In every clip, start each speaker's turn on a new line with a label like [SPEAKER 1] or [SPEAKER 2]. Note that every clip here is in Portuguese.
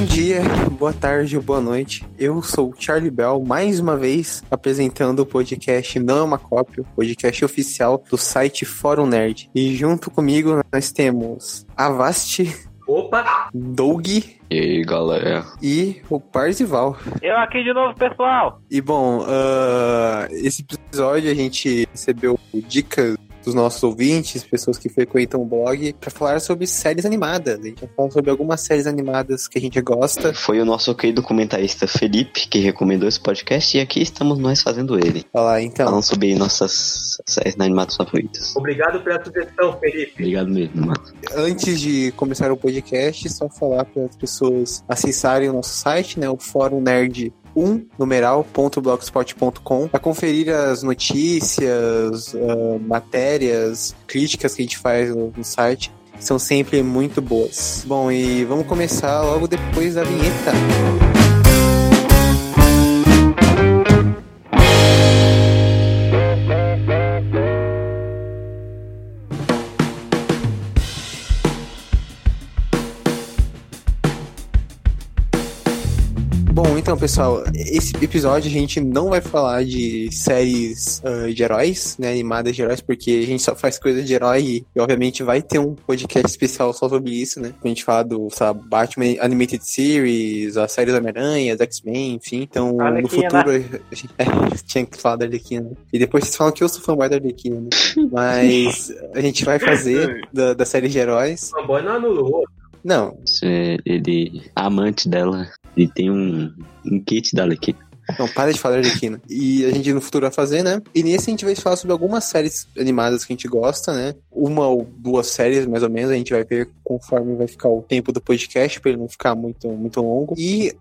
[SPEAKER 1] Bom dia, boa tarde, boa noite. Eu sou o Charlie Bell, mais uma vez apresentando o podcast Não é uma cópia, o podcast oficial do site Fórum Nerd. E junto comigo nós temos Avast,
[SPEAKER 2] Opa!
[SPEAKER 1] Doug
[SPEAKER 3] E aí, galera?
[SPEAKER 1] e o Parzival.
[SPEAKER 2] Eu aqui de novo, pessoal.
[SPEAKER 1] E bom, ah, esse episódio a gente recebeu dicas dos nossos ouvintes, pessoas que frequentam o blog, para falar sobre séries animadas. A gente vai falar sobre algumas séries animadas que a gente gosta.
[SPEAKER 3] Foi o nosso querido comentarista Felipe que recomendou esse podcast e aqui estamos nós fazendo ele.
[SPEAKER 1] Olha lá, então.
[SPEAKER 3] Falando sobre nossas séries animadas favoritas.
[SPEAKER 2] Obrigado pela sugestão, Felipe.
[SPEAKER 3] Obrigado mesmo, mano.
[SPEAKER 1] Antes de começar o podcast, só falar para as pessoas acessarem o nosso site, né, o Fórum Nerd 1 numeral.blogspot.com para conferir as notícias, ah, matérias, críticas que a gente faz no, no site. São sempre muito boas. Bom, e vamos começar logo depois da vinheta. Bom, pessoal, esse episódio a gente não vai falar de séries ah, de heróis, né, animadas de heróis, porque a gente só faz coisa de herói e, e, obviamente, vai ter um podcast especial só sobre isso, né? A gente fala do, sabe, Batman Animated Series, a série do Homem-Aranha, X-Men, enfim. Então, no
[SPEAKER 2] Arlequina.
[SPEAKER 1] futuro, a gente é, tinha que falar da Arlequina. né? E depois vocês falam que eu sou fanboy da Arlequina, né? Mas a gente vai fazer da, da série de heróis.
[SPEAKER 2] O boy não anulou.
[SPEAKER 1] Não,
[SPEAKER 3] Isso é ele, amante dela, e tem um, um kit dela aqui.
[SPEAKER 1] Não, para de falar Arlequina. E a gente no futuro vai fazer, né? E nesse a gente vai falar sobre algumas séries animadas que a gente gosta, né? Uma ou duas séries, mais ou menos, a gente vai ver conforme vai ficar o tempo do podcast, pra ele não ficar muito, muito longo. E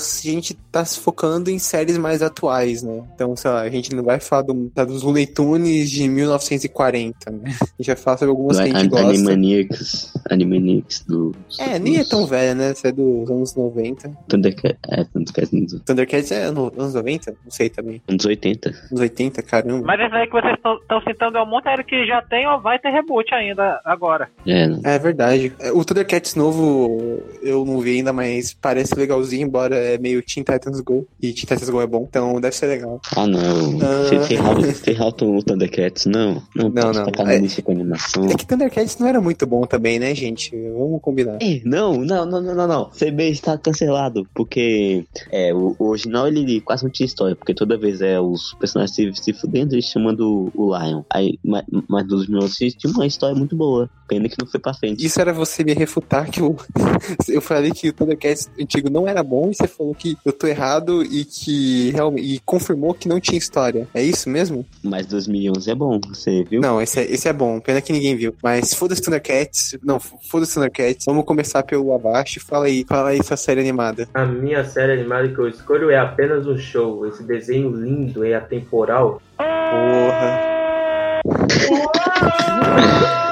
[SPEAKER 1] se a gente tá se focando em séries mais atuais, né? Então, sei lá, a gente não vai falar do, tá, dos Looney Tunes de 1940, né? A gente vai falar sobre algumas que a gente
[SPEAKER 3] An-
[SPEAKER 1] gosta.
[SPEAKER 3] Animaniacs, Animaniacs do...
[SPEAKER 1] É, nem é tão velha, né? Isso é dos anos 90.
[SPEAKER 3] Thundercat, é, Thundercat nos
[SPEAKER 1] Thundercats é ano- anos 90? Não sei também.
[SPEAKER 3] anos 80.
[SPEAKER 1] Anos 80, caramba.
[SPEAKER 2] Mas esse aí que vocês estão citando é um monte série que já tem ou vai ter reboot ainda agora.
[SPEAKER 3] É, né?
[SPEAKER 1] É verdade. O Thundercats novo eu não vi ainda, mas parece legalzinho, embora é meio Teen Titans Go. E Teen Titans Go é bom, então deve ser legal.
[SPEAKER 3] Ah, não.
[SPEAKER 1] Ah.
[SPEAKER 3] Ferrou o Thundercats, não. Não,
[SPEAKER 1] Não, não. É-
[SPEAKER 3] nisso com animação.
[SPEAKER 1] É que Thundercats não era muito bom também, né, gente? Vamos combinar.
[SPEAKER 3] É, não, não, não, não, não, não. CB está cancelado, porque é, o, o original ele quase não tinha história, porque toda vez é os personagens se, se fudendo e chamando o Lion. Aí, mas, mas dos meus tinha uma história muito boa. Pena que não foi pra frente.
[SPEAKER 1] Isso era você me refutar que eu, eu falei que o Thundercats antigo não era bom e você falou que eu tô errado e que realmente e confirmou que não tinha história. É isso mesmo?
[SPEAKER 3] Mas 2011 é bom, você viu?
[SPEAKER 1] Não, esse é, esse é bom. Pena que ninguém viu. Mas foda-se Thundercats. Não, foda-se Thundercats. Vamos começar pelo abaixo. Fala aí, fala aí sua série animada.
[SPEAKER 2] A minha série animada que eu escolho é apenas um show. Esse desenho lindo e atemporal.
[SPEAKER 1] Porra.
[SPEAKER 3] O-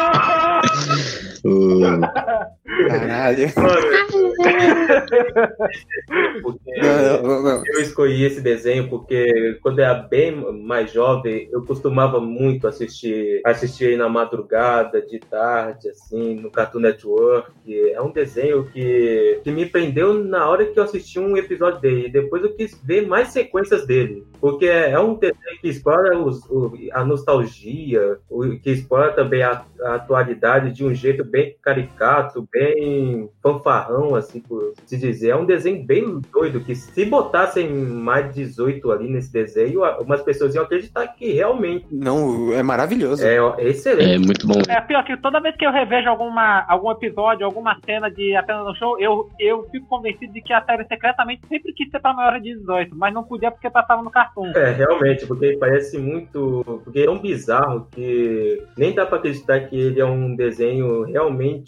[SPEAKER 1] Caralho. Não, não, não.
[SPEAKER 2] eu escolhi esse desenho porque quando eu era bem mais jovem, eu costumava muito assistir, assistir aí na madrugada, de tarde, assim, no Cartoon Network. É um desenho que, que me prendeu na hora que eu assisti um episódio dele. E depois eu quis ver mais sequências dele. Porque é um desenho que explora os- o- a nostalgia, o- que explora também a, a atualidade de um jeito bem caricato, bem fanfarrão, assim, por se dizer. É um desenho bem doido, que se botassem mais de 18 ali nesse desenho, algumas pessoas iam acreditar que realmente
[SPEAKER 1] Não, é maravilhoso.
[SPEAKER 2] é excelente.
[SPEAKER 3] É muito bom.
[SPEAKER 4] É pior que toda vez que eu revejo alguma, algum episódio, alguma cena de apenas no show, eu, eu fico convencido de que a série secretamente sempre quis ser pra maior de 18, mas não podia porque passava no cartoon.
[SPEAKER 2] É, realmente, porque parece muito. Porque é tão bizarro que nem dá pra acreditar que ele é um desenho realmente,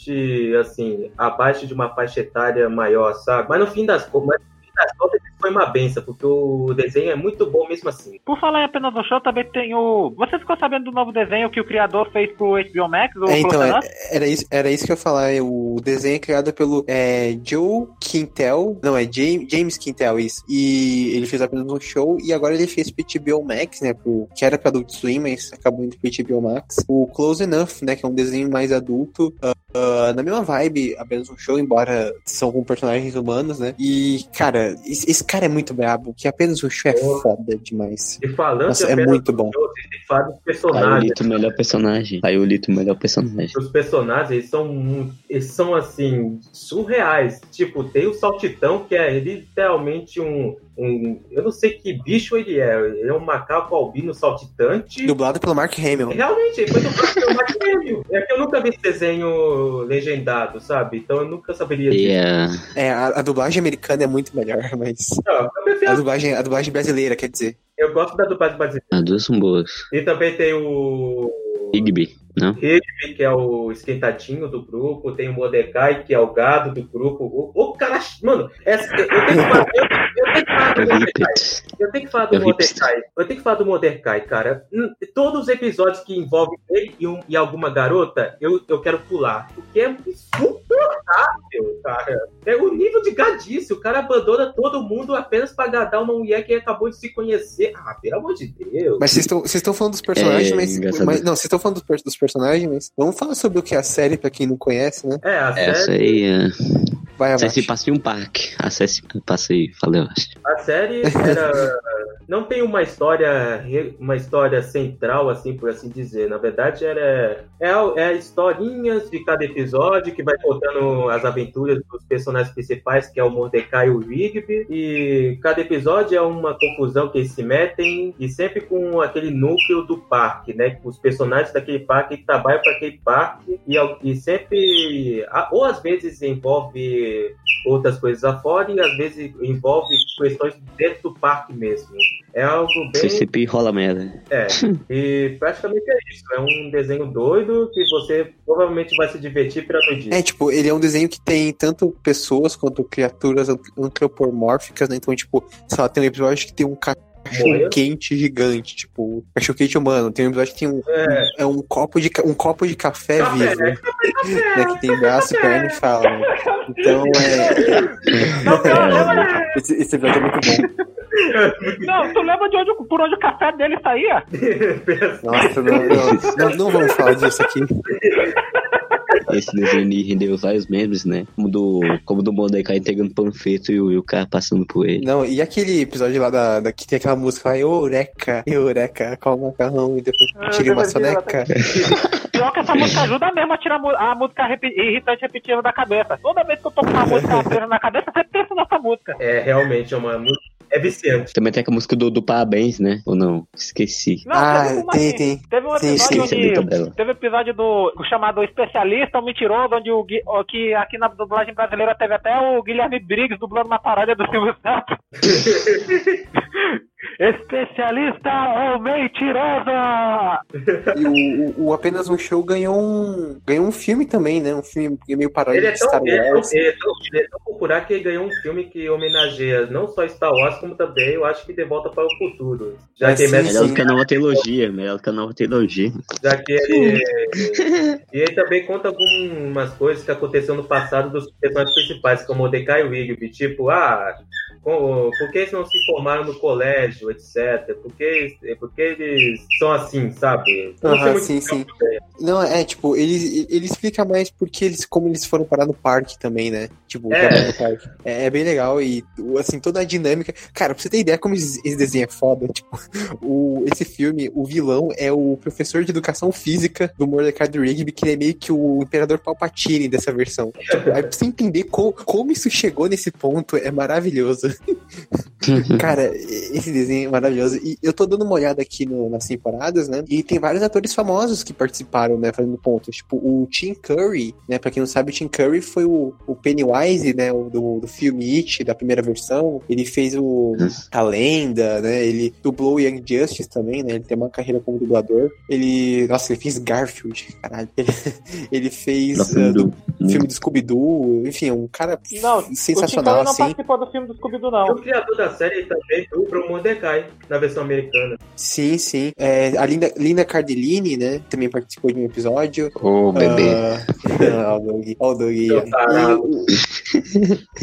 [SPEAKER 2] assim, abaixo de uma faixa etária maior, sabe? Mas no fim das contas. mas no fim das contas, foi uma benção, porque o desenho é muito bom mesmo assim.
[SPEAKER 4] Por falar em apenas no show, também tem o. Você ficou sabendo do novo desenho que o criador fez pro HBO Max?
[SPEAKER 1] É, então, é- era isso, era isso que eu ia falar. é, O desenho é criado pelo é, Joe Quintel. Não, é James, James Quintel, isso. E ele fez apenas um show. E agora ele fez pro HBO Max, né? Pro, que era pra Adult Swim, mas acabou indo pro HBO Max. O Close Enough, né? Que é um desenho mais adulto. ah, uh, na mesma vibe, apenas um show, embora são com personagens humanos, né? E, cara, esse, esse cara é muito brabo, que apenas um show é
[SPEAKER 2] Oh.
[SPEAKER 1] foda demais.
[SPEAKER 2] E falando
[SPEAKER 1] Nossa, é muito bom.
[SPEAKER 2] jogo, a gente tem que falar dos personagens.
[SPEAKER 3] Paiolito, melhor personagem. Melhor personagem.
[SPEAKER 2] Os personagens eles são eles são assim surreais. Tipo, tem o Saltitão que é literalmente um, um eu não sei que bicho ele é. Ele é um macaco albino saltitante.
[SPEAKER 1] Dublado pelo Mark Hamill.
[SPEAKER 2] Realmente, ele foi dublado pelo Mark Hamill. É que eu nunca vi esse desenho legendado, sabe? Então eu nunca saberia dizer.
[SPEAKER 3] a
[SPEAKER 1] É, a, a dublagem americana é muito melhor, mas.
[SPEAKER 2] Não, eu,
[SPEAKER 1] A dublagem, a dublagem brasileira, quer dizer.
[SPEAKER 2] eu gosto da dublagem brasileira.
[SPEAKER 3] as duas são boas.
[SPEAKER 2] E também tem o
[SPEAKER 3] Igby, não?
[SPEAKER 2] Que é o esquentadinho do grupo, tem o Mordecai, que é o gado do grupo. O, o cara. Mano, essa, eu, eu tenho que falar, eu, eu tenho que falar do Mordecai. Eu tenho que falar do Mordecai. Eu tenho que falar do Mordecai, cara. Hum, Todos os episódios que envolvem ele e, um- e alguma garota, eu, eu quero pular. Porque é insuportável, cara. É o nível de gadice. O cara abandona todo mundo apenas pra agradar uma mulher que acabou de se conhecer. Ah, pelo amor de Deus.
[SPEAKER 1] Mas vocês estão vocês estão falando dos personagens,
[SPEAKER 3] É,
[SPEAKER 1] mas, mas- Não, vocês estão falando dos, per- dos personagens, mas. Vamos falar sobre o que é a série, pra quem não conhece, né?
[SPEAKER 2] É, a
[SPEAKER 3] Essa
[SPEAKER 2] série,
[SPEAKER 3] aí é.
[SPEAKER 1] Vai
[SPEAKER 3] Acesse
[SPEAKER 1] abaixo.
[SPEAKER 3] passe em um parque. Acesse passe falei, eu acho.
[SPEAKER 2] a série era. Não tem uma história, uma história central, assim, por assim dizer. Na verdade, era é, é historinhas de cada episódio que vai contando as aventuras dos personagens principais, que é o Mordecai e o Rigby. E cada episódio é uma confusão que eles se metem, e sempre com aquele núcleo do parque, né? Os personagens daquele parque trabalham para aquele parque, e, e sempre. Ou às vezes envolve outras coisas afora, e às vezes envolve questões dentro do parque mesmo. É algo bem.
[SPEAKER 3] sempre rola merda.
[SPEAKER 2] É, e praticamente é isso. É um desenho doido que você provavelmente vai se divertir pela noite.
[SPEAKER 1] É, tipo, ele é um desenho que tem tanto pessoas quanto criaturas ant- antropomórficas, né? Então, tipo, sei lá, tem um episódio que tem um cachorro
[SPEAKER 2] Morreu?
[SPEAKER 1] quente gigante, tipo, cachorro quente humano. Tem um episódio que tem um,
[SPEAKER 2] É.
[SPEAKER 1] é um copo de, um copo de café,
[SPEAKER 2] Café,
[SPEAKER 1] vivo,
[SPEAKER 2] é,
[SPEAKER 1] né? Que tem braço, perna e fala. né? Então, é. Esse, esse episódio é muito bom.
[SPEAKER 4] não, tu lembra de onde, por onde o café dele saía?
[SPEAKER 1] Nossa, não, não, não, não vamos falar disso aqui.
[SPEAKER 3] Esse desenho rendeu vários memes, né? Como do, como do Mordecai entregando panfleto e o, e o cara passando por ele.
[SPEAKER 1] Não, e aquele episódio lá da, da que tem aquela música lá, Eureka, Eureka, qual o macarrão e depois
[SPEAKER 4] Ah,
[SPEAKER 1] tira uma soneca.
[SPEAKER 4] Pior que essa música ajuda mesmo a tirar a música repi- irritante repetitiva da cabeça. Toda vez que eu tô com uma música presa na cabeça, eu sempre penso nessa música.
[SPEAKER 2] É realmente é uma música. É viciante.
[SPEAKER 3] Também tem a música do, do Parabéns, né? Ou não? Esqueci.
[SPEAKER 4] Não,
[SPEAKER 1] Ah,
[SPEAKER 4] teve uma
[SPEAKER 1] tem, tem.
[SPEAKER 4] Teve um
[SPEAKER 1] Sim,
[SPEAKER 4] episódio
[SPEAKER 3] Esqueci
[SPEAKER 4] onde.
[SPEAKER 3] dela.
[SPEAKER 4] Teve um episódio do o chamado Especialista, o Mentiroso, onde o, ó, que aqui na dublagem brasileira teve até o Guilherme Briggs dublando uma paródia do Silvio Santos. Especialista ou mentirosa!
[SPEAKER 1] E o, o, o Apenas um Show ganhou um, ganhou um filme também, né? Um filme meio paródia
[SPEAKER 2] é
[SPEAKER 1] de
[SPEAKER 2] tão,
[SPEAKER 1] Star
[SPEAKER 2] ele é tão,
[SPEAKER 1] Wars.
[SPEAKER 2] ele é tão, ele é tão popular que ele ganhou um filme que homenageia não só Star Wars, como também eu acho que De Volta para o Futuro. Já
[SPEAKER 1] É,
[SPEAKER 2] que,
[SPEAKER 1] sim,
[SPEAKER 2] ele-
[SPEAKER 3] Melhor do que a nova trilogia, melhor do que a nova trilogia.
[SPEAKER 2] já que ele. e ele também conta algumas coisas que aconteceram no passado dos personagens principais, como o Mordecai e o Rigby. Tipo, ah, por que eles não se formaram no colégio, etc. Por que, por que eles são assim, sabe? Não
[SPEAKER 1] sim, sim.
[SPEAKER 2] é.
[SPEAKER 1] Não, é, tipo, ele, ele explica mais porque eles, como eles foram parar no parque também, né? Tipo,
[SPEAKER 2] É.
[SPEAKER 1] É, é bem legal e, assim, toda a dinâmica. Cara, pra você ter ideia como esse, esse desenho é foda, tipo, o, esse filme, o vilão é o professor de educação física do Mordecai do Rigby, que ele é meio que o Imperador Palpatine dessa versão. Tipo, aí pra você entender co- como isso chegou nesse ponto, é maravilhoso. Cara, esse desenho é maravilhoso. E eu tô dando uma olhada aqui no- nas temporadas, né? E tem vários atores famosos que participaram, né? Fazendo pontos. Tipo, o Tim Curry, né? Pra quem não sabe, o Tim Curry foi o, o Pennywise, né? O, do, do filme It, da primeira versão. Ele fez o A Lenda, né? Ele dublou o Young Justice também, né? Ele tem uma carreira como dublador. Ele. Nossa, ele fez Garfield, caralho. Ele, ele fez
[SPEAKER 3] Nossa,
[SPEAKER 1] uh, do,
[SPEAKER 3] do-
[SPEAKER 1] filme do Scooby-Doo. Enfim, um cara
[SPEAKER 4] Não, o Tim
[SPEAKER 1] sensacional,
[SPEAKER 4] Curry não
[SPEAKER 1] assim.
[SPEAKER 4] participou do filme do Scooby-Doo,
[SPEAKER 2] O
[SPEAKER 4] não.
[SPEAKER 2] criador da série também dubla o Mordecai na versão americana.
[SPEAKER 1] Sim, sim. É, a Linda, Linda Cardellini, né? Também participou de um episódio.
[SPEAKER 3] Ô, bebê.
[SPEAKER 1] Ah, Ó, o Doug. Ó, o Doug.
[SPEAKER 2] Seu tarado.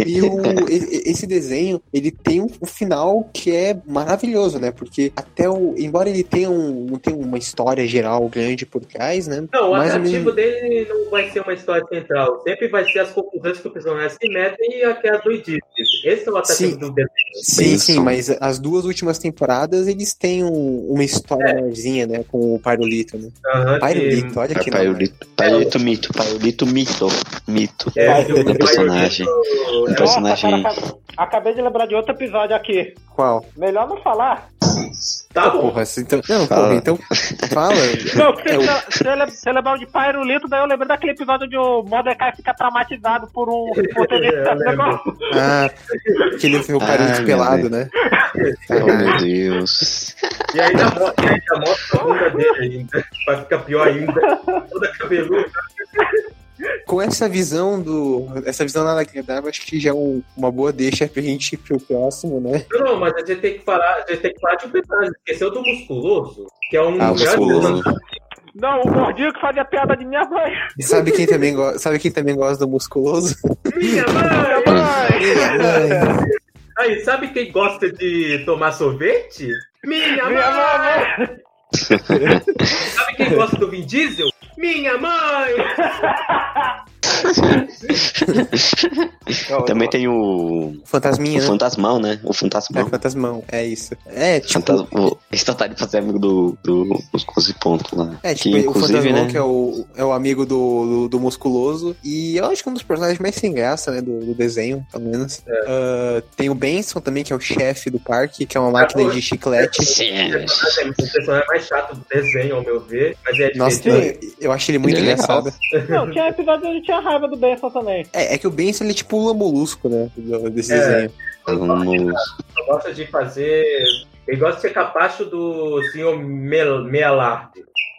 [SPEAKER 1] E o- esse desenho, ele tem um, um final que é maravilhoso, né? Porque até o. Embora ele tenha, um, não tenha uma história geral grande por trás, né?
[SPEAKER 2] Não, o atrativo
[SPEAKER 1] menos-
[SPEAKER 2] dele não vai ser uma história central. Sempre vai ser as conclusões que o personagem se metem e aquelas doidices. Esse é o atrativo
[SPEAKER 1] Sim.
[SPEAKER 2] do desenho.
[SPEAKER 1] Sim, sim, mas as duas últimas temporadas eles têm um- uma história maiorzinha, né? Com o Pyrolito, né?
[SPEAKER 2] Aham, que-
[SPEAKER 1] Pyrolito, olha que nome.
[SPEAKER 3] Paulito, Paulito Mito, Paulito Mito, Mito.
[SPEAKER 2] É,
[SPEAKER 4] que
[SPEAKER 3] do personagem. Um personagem-
[SPEAKER 4] Nossa, cara, acabei de lembrar de outro episódio aqui.
[SPEAKER 1] Qual?
[SPEAKER 4] Melhor não falar.
[SPEAKER 2] Tá bom.
[SPEAKER 1] Porra, se- então. Não,
[SPEAKER 3] Fala.
[SPEAKER 1] porra, então. Fala.
[SPEAKER 4] Não, porque
[SPEAKER 1] É o-
[SPEAKER 4] se, se, ele- se lembrar de Pyrolito, daí eu lembrei daquele episódio onde o Mordecai fica traumatizado por um por ter visto
[SPEAKER 2] Eu
[SPEAKER 4] esse
[SPEAKER 2] lembro.
[SPEAKER 1] Ah,
[SPEAKER 4] negócio.
[SPEAKER 1] que ele viu o Pyrolito
[SPEAKER 3] Ai,
[SPEAKER 1] pelado, né?
[SPEAKER 3] Oh meu Deus.
[SPEAKER 2] E ainda, e ainda mostra a bunda dele ainda. Pra ficar pior ainda. Toda cabeluda.
[SPEAKER 1] Com essa visão do. Essa visão nada agradável, acho que já é um- uma boa deixa pra gente ir pro próximo, né?
[SPEAKER 2] Não, não, mas a gente tem que falar, a gente tem que falar de um personagem. Esqueceu do musculoso, que é um
[SPEAKER 3] Ah, musculoso.
[SPEAKER 4] Não, o gordinho que fazia piada de minha mãe.
[SPEAKER 1] E sabe quem também, go... sabe quem também gosta do musculoso?
[SPEAKER 2] Minha mãe!
[SPEAKER 1] Ai,
[SPEAKER 2] Aí, sabe quem gosta de tomar sorvete? Minha,
[SPEAKER 4] Minha
[SPEAKER 2] mãe!
[SPEAKER 4] mãe.
[SPEAKER 2] Sabe quem gosta do Vin Diesel? Minha mãe!
[SPEAKER 3] Também tem o,
[SPEAKER 1] Fantasminha,
[SPEAKER 3] o
[SPEAKER 1] né?
[SPEAKER 3] Fantasmão, né? O
[SPEAKER 1] É,
[SPEAKER 3] Fantasmão.
[SPEAKER 1] fantasmão, é isso. É, tipo.
[SPEAKER 3] Fantasma, o, esse vontade de fazer amigo do, do Musculoso e Ponto lá.
[SPEAKER 1] É,
[SPEAKER 3] que
[SPEAKER 1] tipo, o
[SPEAKER 3] inclusive,
[SPEAKER 1] Fantasmão,
[SPEAKER 3] né?
[SPEAKER 1] que é o, é o amigo do, do, do musculoso. E eu acho que é um dos personagens mais sem graça, né? Do, do desenho, pelo menos. Ah, tem o Benson também, que é o chefe do parque, que é uma máquina de chiclete.
[SPEAKER 3] Sim,
[SPEAKER 2] É o personagem mais chato do desenho, ao meu ver, mas é
[SPEAKER 1] Nossa,
[SPEAKER 2] divertido.
[SPEAKER 1] eu, eu acho ele muito
[SPEAKER 3] Ele é
[SPEAKER 1] engraçado.
[SPEAKER 4] Não, tinha episódio onde tinha raiva do Benson também.
[SPEAKER 1] É, é que o Benson ele é tipo Lula Molusco, né? Desse
[SPEAKER 2] É.
[SPEAKER 1] desenho.
[SPEAKER 2] Ele gosta de fazer. Ele gosta de ser capacho do senhor Mel Mealard,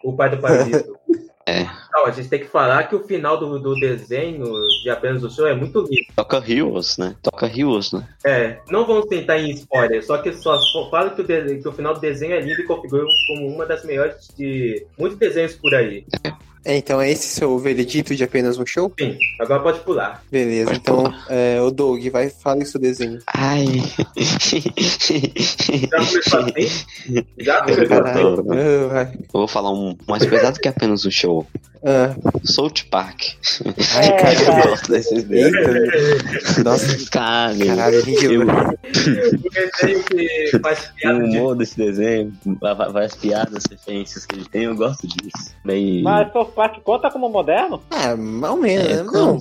[SPEAKER 2] o pai do Paralito.
[SPEAKER 3] É.
[SPEAKER 2] Não, a gente tem que falar que o final do, do desenho de apenas o show é muito lindo.
[SPEAKER 3] Toca Heroes, né? Toca Heroes, né?
[SPEAKER 2] É, não vamos tentar em spoiler, só que só fala que o, de- que o final do desenho é lindo e configura como uma das melhores de muitos desenhos por aí.
[SPEAKER 1] É, então é esse seu veredito de apenas um show?
[SPEAKER 2] Sim, agora pode pular.
[SPEAKER 1] Beleza,
[SPEAKER 3] Pode
[SPEAKER 1] então
[SPEAKER 3] pular.
[SPEAKER 1] é, o Doug, vai, fala isso desenho.
[SPEAKER 3] Ai.
[SPEAKER 2] Já começou assim? Já começou assim?
[SPEAKER 1] Ah, vai.
[SPEAKER 3] Eu vou falar um mais pesado que apenas um show.
[SPEAKER 1] Ah,
[SPEAKER 3] South Park.
[SPEAKER 1] ai,
[SPEAKER 4] É,
[SPEAKER 1] cara.
[SPEAKER 3] Eu gosto desses desenhos.
[SPEAKER 1] Nossa,
[SPEAKER 3] Cara,
[SPEAKER 1] caralho, gente.
[SPEAKER 3] eu,
[SPEAKER 2] O desenho que faz
[SPEAKER 3] o
[SPEAKER 2] piada de
[SPEAKER 3] humor desse desenho, várias piadas, referências que ele tem, eu gosto disso. Bem,
[SPEAKER 4] Mas South Park conta como moderno?
[SPEAKER 1] Ah, mal menos,
[SPEAKER 3] É,
[SPEAKER 1] né? Não.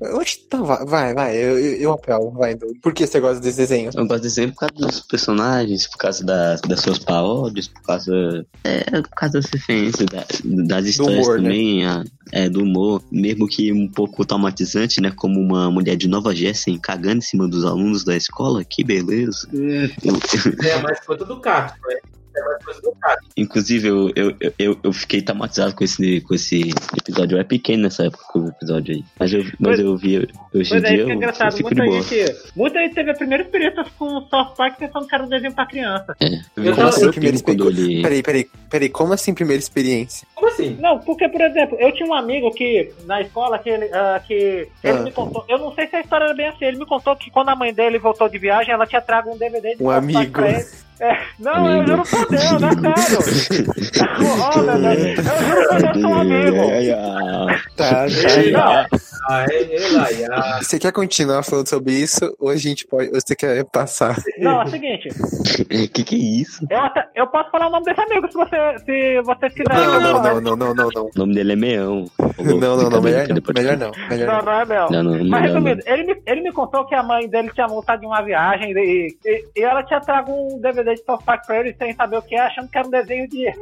[SPEAKER 1] Eu acho que tá, vai, vai, vai, eu, eu, eu apelo, vai. Por que você gosta desse desenho?
[SPEAKER 3] eu gosto desse desenho por causa dos personagens, por causa das, das suas paródias, por causa. É, por causa das referências, da- das histórias
[SPEAKER 1] humor, né?
[SPEAKER 3] também, a- é, do humor. Mesmo que um pouco traumatizante, né? Como uma mulher de Nova Jersey cagando em cima dos alunos da escola, que beleza. Eu-
[SPEAKER 2] é mais coisa do Castro, né? É Castro.
[SPEAKER 3] Inclusive, eu, eu, eu, eu fiquei traumatizado com esse, com esse episódio. Eu era pequeno nessa época com o episódio aí. Mas eu, mas eu vi hoje em
[SPEAKER 4] é,
[SPEAKER 3] dia,
[SPEAKER 4] isso que é
[SPEAKER 3] eu, eu
[SPEAKER 4] engraçado.
[SPEAKER 3] fico de
[SPEAKER 4] Muita
[SPEAKER 3] boa.
[SPEAKER 4] gente, muita gente teve a primeira experiência com o South Park pensando que era um desenho pra criança.
[SPEAKER 3] É, eu vi
[SPEAKER 2] Eu
[SPEAKER 3] com
[SPEAKER 2] tava-
[SPEAKER 3] meu
[SPEAKER 1] primeiro
[SPEAKER 3] primo quando ele.
[SPEAKER 1] Peraí, peraí, peraí, como assim primeira experiência?
[SPEAKER 2] Como assim?
[SPEAKER 4] Não, porque, por exemplo, eu tinha um amigo que, na escola, que ele, ah, que ele
[SPEAKER 1] Ah.
[SPEAKER 4] me contou, eu não sei se a história era bem assim, ele me contou que quando a mãe dele voltou de viagem, ela tinha trago um DVD de
[SPEAKER 1] Um amigo.
[SPEAKER 4] pra ele. É, não, eu juro por Deus, não é sério. Olha, velho, eu juro por Deus, sou um amigo.
[SPEAKER 3] Ai, ai.
[SPEAKER 1] Tá,
[SPEAKER 2] é, é é,
[SPEAKER 1] Você quer continuar falando sobre isso ou a gente pode. Ou você quer passar?
[SPEAKER 4] Não, é o seguinte,
[SPEAKER 3] que que é isso?
[SPEAKER 4] eu, até- eu posso falar o nome desse amigo se você, se vocês quiserem.
[SPEAKER 1] Não, não, não, não, não, não, não.
[SPEAKER 3] O nome dele é Meão.
[SPEAKER 1] Não, não, não, melhor não. Melhor não. Melhor
[SPEAKER 4] Não,
[SPEAKER 1] não.
[SPEAKER 4] não é Mel.
[SPEAKER 3] Não, não,
[SPEAKER 4] Mas
[SPEAKER 3] melhor não.
[SPEAKER 4] resumindo, ele me, ele me contou que a mãe dele tinha voltado de uma viagem e, e, e ela tinha trago um DVD de South Park pra ele sem saber o que é, achando que era um desenho de, eh,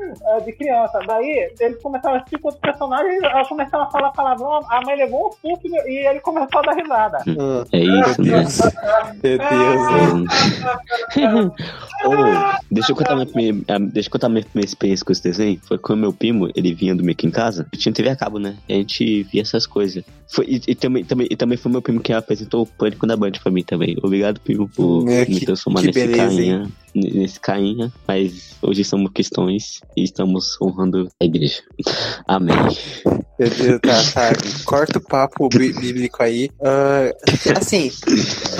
[SPEAKER 4] de criança. Daí eles começaram a assistir com outros personagens, ela começou a falar palavrão, a mãe levou um susto e ele começou a dar risada.
[SPEAKER 1] Ah,
[SPEAKER 3] É isso, né?
[SPEAKER 1] Deus. Meu Deus.
[SPEAKER 3] Oh, deixa eu contar minha ah, deixa eu contar minha primeira experiência com esse desenho. Foi quando meu primo, ele vinha do aqui em casa. Eu tinha TV a cabo, né? E a gente via essas coisas. Foi, e, e também, também, e também foi meu primo que apresentou o Pânico da Band pra mim também. Obrigado, primo, por
[SPEAKER 1] É,
[SPEAKER 3] me
[SPEAKER 1] que-
[SPEAKER 3] transformar
[SPEAKER 1] que
[SPEAKER 3] nesse
[SPEAKER 1] beleza,
[SPEAKER 3] carinha. Nesse cainha, mas hoje somos cristãos e estamos honrando a igreja. Amém.
[SPEAKER 1] Meu Deus, tá, tá. Corta o papo bí- bíblico aí. Ah, assim,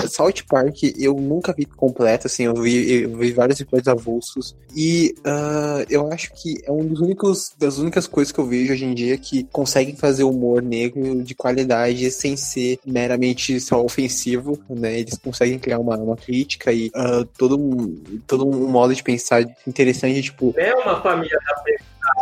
[SPEAKER 1] South Park eu nunca vi completo, assim, eu vi, eu vi vários episódios avulsos. E ah, eu acho que é um dos únicos, das únicas coisas que eu vejo hoje em dia que conseguem fazer humor negro de qualidade sem ser meramente só ofensivo, né? Eles conseguem criar uma, uma crítica e ah, todo, um, todo um modo de pensar interessante, tipo,
[SPEAKER 2] é uma família da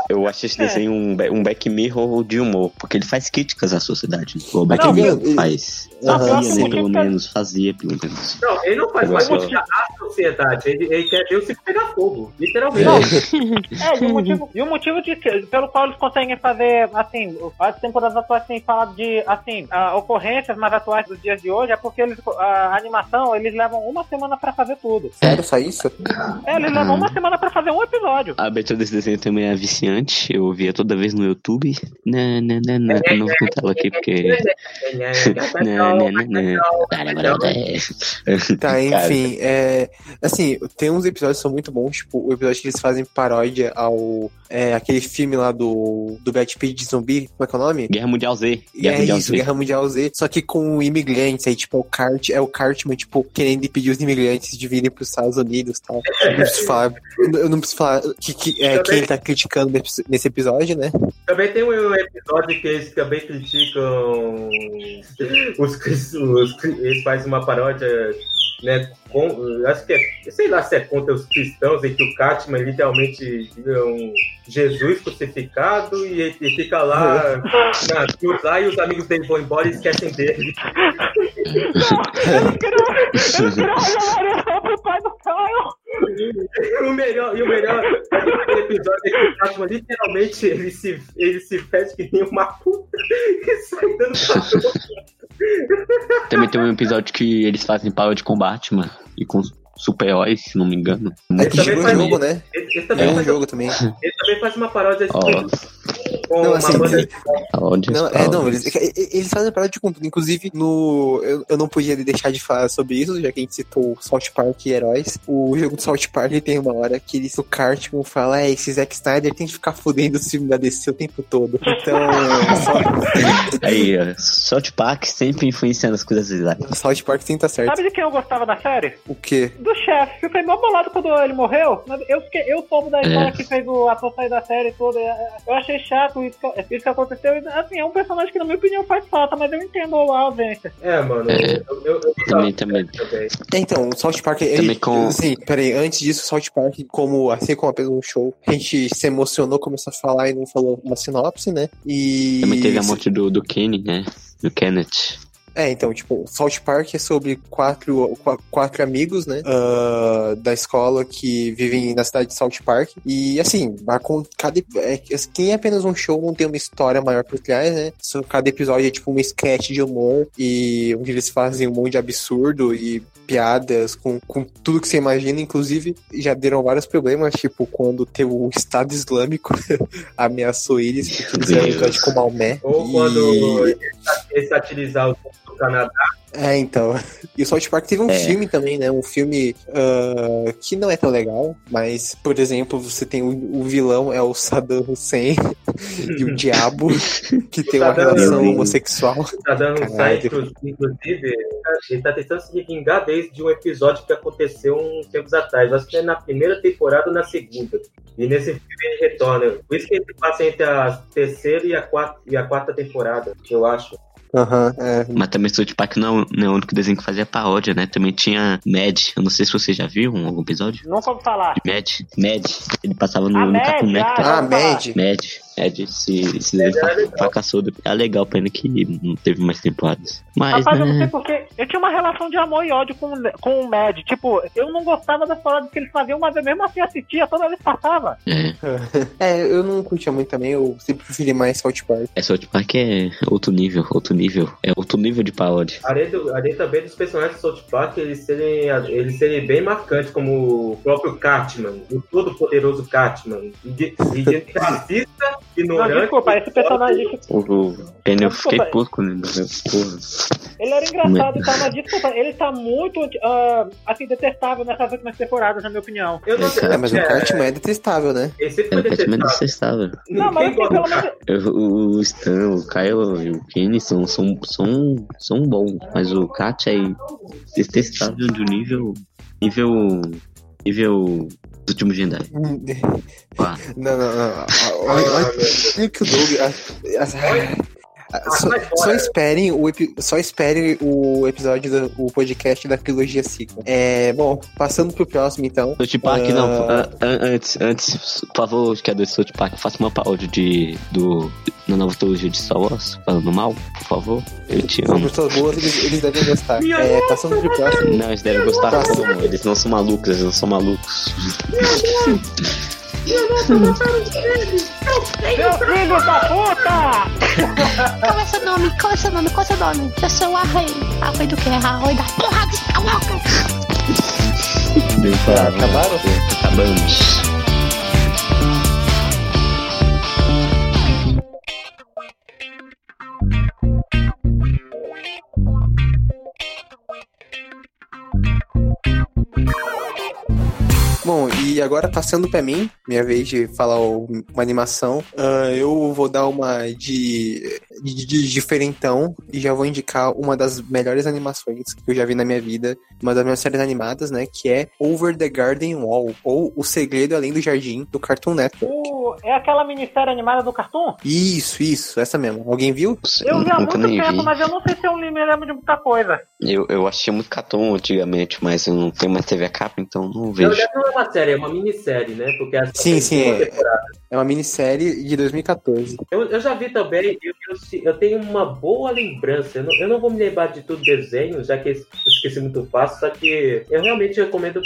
[SPEAKER 3] Eu acho esse desenho um, um back mirror de humor, porque ele faz críticas à sociedade. O back
[SPEAKER 4] Não,
[SPEAKER 3] mirror
[SPEAKER 1] ele-
[SPEAKER 3] faz.
[SPEAKER 1] Não,
[SPEAKER 3] Fazia, né? Pelo
[SPEAKER 4] faz-
[SPEAKER 3] menos. Fazia, pelo menos.
[SPEAKER 2] Não, ele não faz mais crítica à sociedade. Ele, ele quer Deus se pegar fogo. Literalmente.
[SPEAKER 4] É, e o motivo, e o motivo de que, pelo qual eles conseguem fazer, assim, as temporadas atuais têm falado de, assim, ah, ocorrências mais atuais dos dias de hoje, é porque eles, a animação, eles levam uma semana pra fazer tudo.
[SPEAKER 1] sério, só isso?
[SPEAKER 4] É, eles levam uma semana pra fazer um episódio.
[SPEAKER 3] A abertura desse desenho também é viciante. Eu via toda vez no YouTube. Não, não, não, não. Eu não vou contar ela aqui porque. Não, não, não, não.
[SPEAKER 1] Tá, enfim, é, assim, tem uns episódios que são muito bons, tipo, o episódio que eles fazem paródia ao é, aquele filme lá do, do Brad Pitt de zumbi, como é que é o nome?
[SPEAKER 3] Guerra Mundial Z. Guerra
[SPEAKER 1] é
[SPEAKER 3] Mundial
[SPEAKER 1] isso,
[SPEAKER 3] Z.
[SPEAKER 1] Guerra Mundial Z, só que com imigrantes, aí tipo, é o Cart, é o Cartman, tipo, querendo impedir os imigrantes de virem pros Estados Unidos e tal. Eu não preciso falar, eu não preciso falar que, que, é, quem ele tá criticando nesse- episódio, né?
[SPEAKER 2] Também tem um episódio que eles também criticam os, os cri- eles fazem uma paródia, né? Com, acho que é, sei lá se é contra os cristãos, em que o Catman literalmente vira um Jesus crucificado e ele fica lá na cruz lá e os amigos dele vão embora e esquecem dele.
[SPEAKER 4] Eu não quero, eu não quero pro pai.
[SPEAKER 2] E o melhor, e o melhor episódio é que o Catman literalmente ele se, ele se fez que nem uma puta e sai dando patrão.
[SPEAKER 3] Também tem um episódio que eles fazem paródia com Batman e com super-heróis, se não me engano.
[SPEAKER 1] É que
[SPEAKER 2] também
[SPEAKER 1] chegou o
[SPEAKER 2] faz
[SPEAKER 1] jogo, né?
[SPEAKER 2] Ele, ele
[SPEAKER 1] É
[SPEAKER 2] também
[SPEAKER 1] um
[SPEAKER 2] faz,
[SPEAKER 1] jogo também.
[SPEAKER 2] ele também faz uma paródia
[SPEAKER 3] Ó,
[SPEAKER 2] com
[SPEAKER 1] Não,
[SPEAKER 2] uma
[SPEAKER 1] assim, Não, é, não, eles, e- eles fazem parada de conteúdo. Inclusive, no. Eu, eu não podia deixar de falar sobre isso, já que a gente citou South Park e heróis. O jogo do South Park tem uma hora que eles, o Cartman fala: é, esse Zack Snyder tem que ficar fudendo o filme da DC o tempo todo. Então,
[SPEAKER 3] Aí, ó, South Park sempre influenciando as coisas lá.
[SPEAKER 1] só, South Park tem que tá certo.
[SPEAKER 4] Sabe de quem eu gostava da série?
[SPEAKER 1] O quê?
[SPEAKER 4] Do chefe. Fiquei mó bolado quando ele morreu. Mas eu fiquei, eu soube da história
[SPEAKER 3] É.
[SPEAKER 4] que fez o ator sair da série toda. Eu achei chato isso que, isso que aconteceu. Assim, é um personagem que, na minha opinião, faz falta, mas eu entendo a ausência.
[SPEAKER 2] É, mano,
[SPEAKER 3] É.
[SPEAKER 2] eu, eu, eu
[SPEAKER 3] Também, também.
[SPEAKER 2] também.
[SPEAKER 1] É, então, o South Park. Ele,
[SPEAKER 3] Também com-
[SPEAKER 1] Assim, peraí, antes disso, South Park, como, assim como apenas um show, a gente se emocionou, começou a falar e não falou uma sinopse, né? E.
[SPEAKER 3] Também teve a morte do, do Kenny, né? Do Kenneth.
[SPEAKER 1] É, então, tipo, South Park é sobre quatro, qua- quatro amigos, né? ah, da escola que vivem na cidade de South Park. E, assim, cada, é, quem é apenas um show não tem uma história maior por trás, né? Cada episódio é tipo um sketch de humor e onde eles fazem um monte de absurdo e piadas com, com tudo que você imagina. Inclusive, já deram vários problemas, tipo, quando teve o Estado Islâmico ameaçou eles porque eles eram com Maomé.
[SPEAKER 2] Ou
[SPEAKER 1] E-
[SPEAKER 2] quando ele satirizar o Canadá.
[SPEAKER 1] É, então. E o South Park teve um
[SPEAKER 3] É.
[SPEAKER 1] filme também, né? Um filme ah, que não é tão legal, mas, por exemplo, você tem o, o vilão é o Saddam Hussein e o Diabo, que tem uma
[SPEAKER 2] Saddam
[SPEAKER 1] relação
[SPEAKER 3] Hussein.
[SPEAKER 1] homossexual.
[SPEAKER 2] Tá dando um
[SPEAKER 1] Caralho.
[SPEAKER 2] sai, inclu- inclusive, ele tá tentando se vingar desde um episódio que aconteceu uns tempos atrás. Acho que é na primeira temporada ou na segunda. E nesse filme ele retorna. Por isso que ele passa entre a terceira e a quarta, e a quarta temporada, eu acho.
[SPEAKER 1] Aham, é.
[SPEAKER 3] Mas também South Park não, não é o único desenho que fazia paródia, né? Também tinha Mad. Eu não sei se você já viu algum episódio.
[SPEAKER 4] Nunca ouvi falar.
[SPEAKER 3] de Mad. Mad. Ele passava no,
[SPEAKER 4] Ah,
[SPEAKER 3] no
[SPEAKER 4] Mad,
[SPEAKER 3] Cartoon Network.
[SPEAKER 1] Ah,
[SPEAKER 4] vamos falar.
[SPEAKER 1] Mad.
[SPEAKER 3] Mad. Mad. Esse, esse desenho
[SPEAKER 2] era legal.
[SPEAKER 3] fracassou. É legal, pena que não teve mais temporadas. Mas,
[SPEAKER 4] Rapaz, eu não sei
[SPEAKER 3] né?
[SPEAKER 4] porque eu tinha uma relação de amor e ódio com, com o Mad. Tipo, eu não gostava das paradas que eles faziam, mas eu mesmo assim assistia, toda vez passava.
[SPEAKER 3] É,
[SPEAKER 1] É, eu não curtia muito também, eu sempre preferi mais South Park.
[SPEAKER 3] é South Park é outro nível, outro nível. É outro nível de paródia.
[SPEAKER 2] Além, do, além também dos personagens do South Park, eles serem, eles serem bem marcantes, como o próprio Catman, o todo-poderoso Catman. E de, e de racista,
[SPEAKER 4] Não, desculpa, esse personagem.
[SPEAKER 3] O, o Penny, eu fiquei puto quando ele. Porra.
[SPEAKER 4] Ele era engraçado e tal, mas desculpa, ele tá muito, ah, assim, detestável nessas últimas temporadas, na minha opinião.
[SPEAKER 2] Eu não
[SPEAKER 3] É,
[SPEAKER 2] sei.
[SPEAKER 3] cara,
[SPEAKER 1] É, mas o
[SPEAKER 2] é,
[SPEAKER 1] Cartman é detestável, né?
[SPEAKER 2] Sempre
[SPEAKER 3] É
[SPEAKER 2] foi
[SPEAKER 3] o Catman
[SPEAKER 2] detestável.
[SPEAKER 3] detestável.
[SPEAKER 4] Não, mas assim, pelo menos...
[SPEAKER 3] Eu- O Stan, o Kyle e o Kenny são, são, são, são bons, mas o Kat é detestável de um nível. nível. nível. Últimos Jedi. Pá,
[SPEAKER 1] Não, não, não. Olha, olha, olha que o Doug. A- a- a- Só, só esperem o só esperem o episódio do o podcast da trilogia Sequel. É, bom, passando pro próximo então.
[SPEAKER 3] South Park,
[SPEAKER 1] Ah.
[SPEAKER 3] não. an- antes, antes, por favor, que é do South Park, faça uma paródia de. do. na nova trilogia de Star Wars, falando mal, por favor. Eu te
[SPEAKER 1] São
[SPEAKER 3] amo.
[SPEAKER 1] pessoas boas, eles, eles devem gostar. É, passando pro próximo.
[SPEAKER 3] Não, eles devem gostar como? Eles não são malucos, eles não são malucos.
[SPEAKER 4] Meu filho da puta!
[SPEAKER 5] Qual é seu nome? Qual é seu nome? Qual é seu nome? Eu sou o Arrei. Arrei do que? Arrei da porra tá louca.
[SPEAKER 3] Deu pra-
[SPEAKER 1] Acabaram?
[SPEAKER 3] Acabamos.
[SPEAKER 1] E agora passando pra mim, minha vez de falar uma animação, ah, eu vou dar uma de, de, de diferentão e já vou indicar uma das melhores animações que eu já vi na minha vida, uma das minhas séries animadas, né, que é Over the Garden Wall, ou O Segredo Além do Jardim, do Cartoon Network.
[SPEAKER 4] O- É aquela minissérie animada do Cartoon?
[SPEAKER 1] Isso, isso, essa mesmo. Alguém viu?
[SPEAKER 4] Eu vi há muito tempo,
[SPEAKER 3] vi.
[SPEAKER 4] mas eu não sei se eu me lembro de muita coisa.
[SPEAKER 3] Eu, eu assistia muito Caton antigamente, mas eu não tenho mais TV a cabo, então não
[SPEAKER 2] Na
[SPEAKER 3] vejo.
[SPEAKER 2] verdade, não é uma série, é uma minissérie, né? Porque
[SPEAKER 1] Sim, sim, é. É uma minissérie de 2014.
[SPEAKER 2] Eu, eu já vi também, eu, eu, eu tenho uma boa lembrança. Eu não, eu não vou me lembrar de tudo desenho, já que eu esqueci muito fácil, só que eu realmente recomendo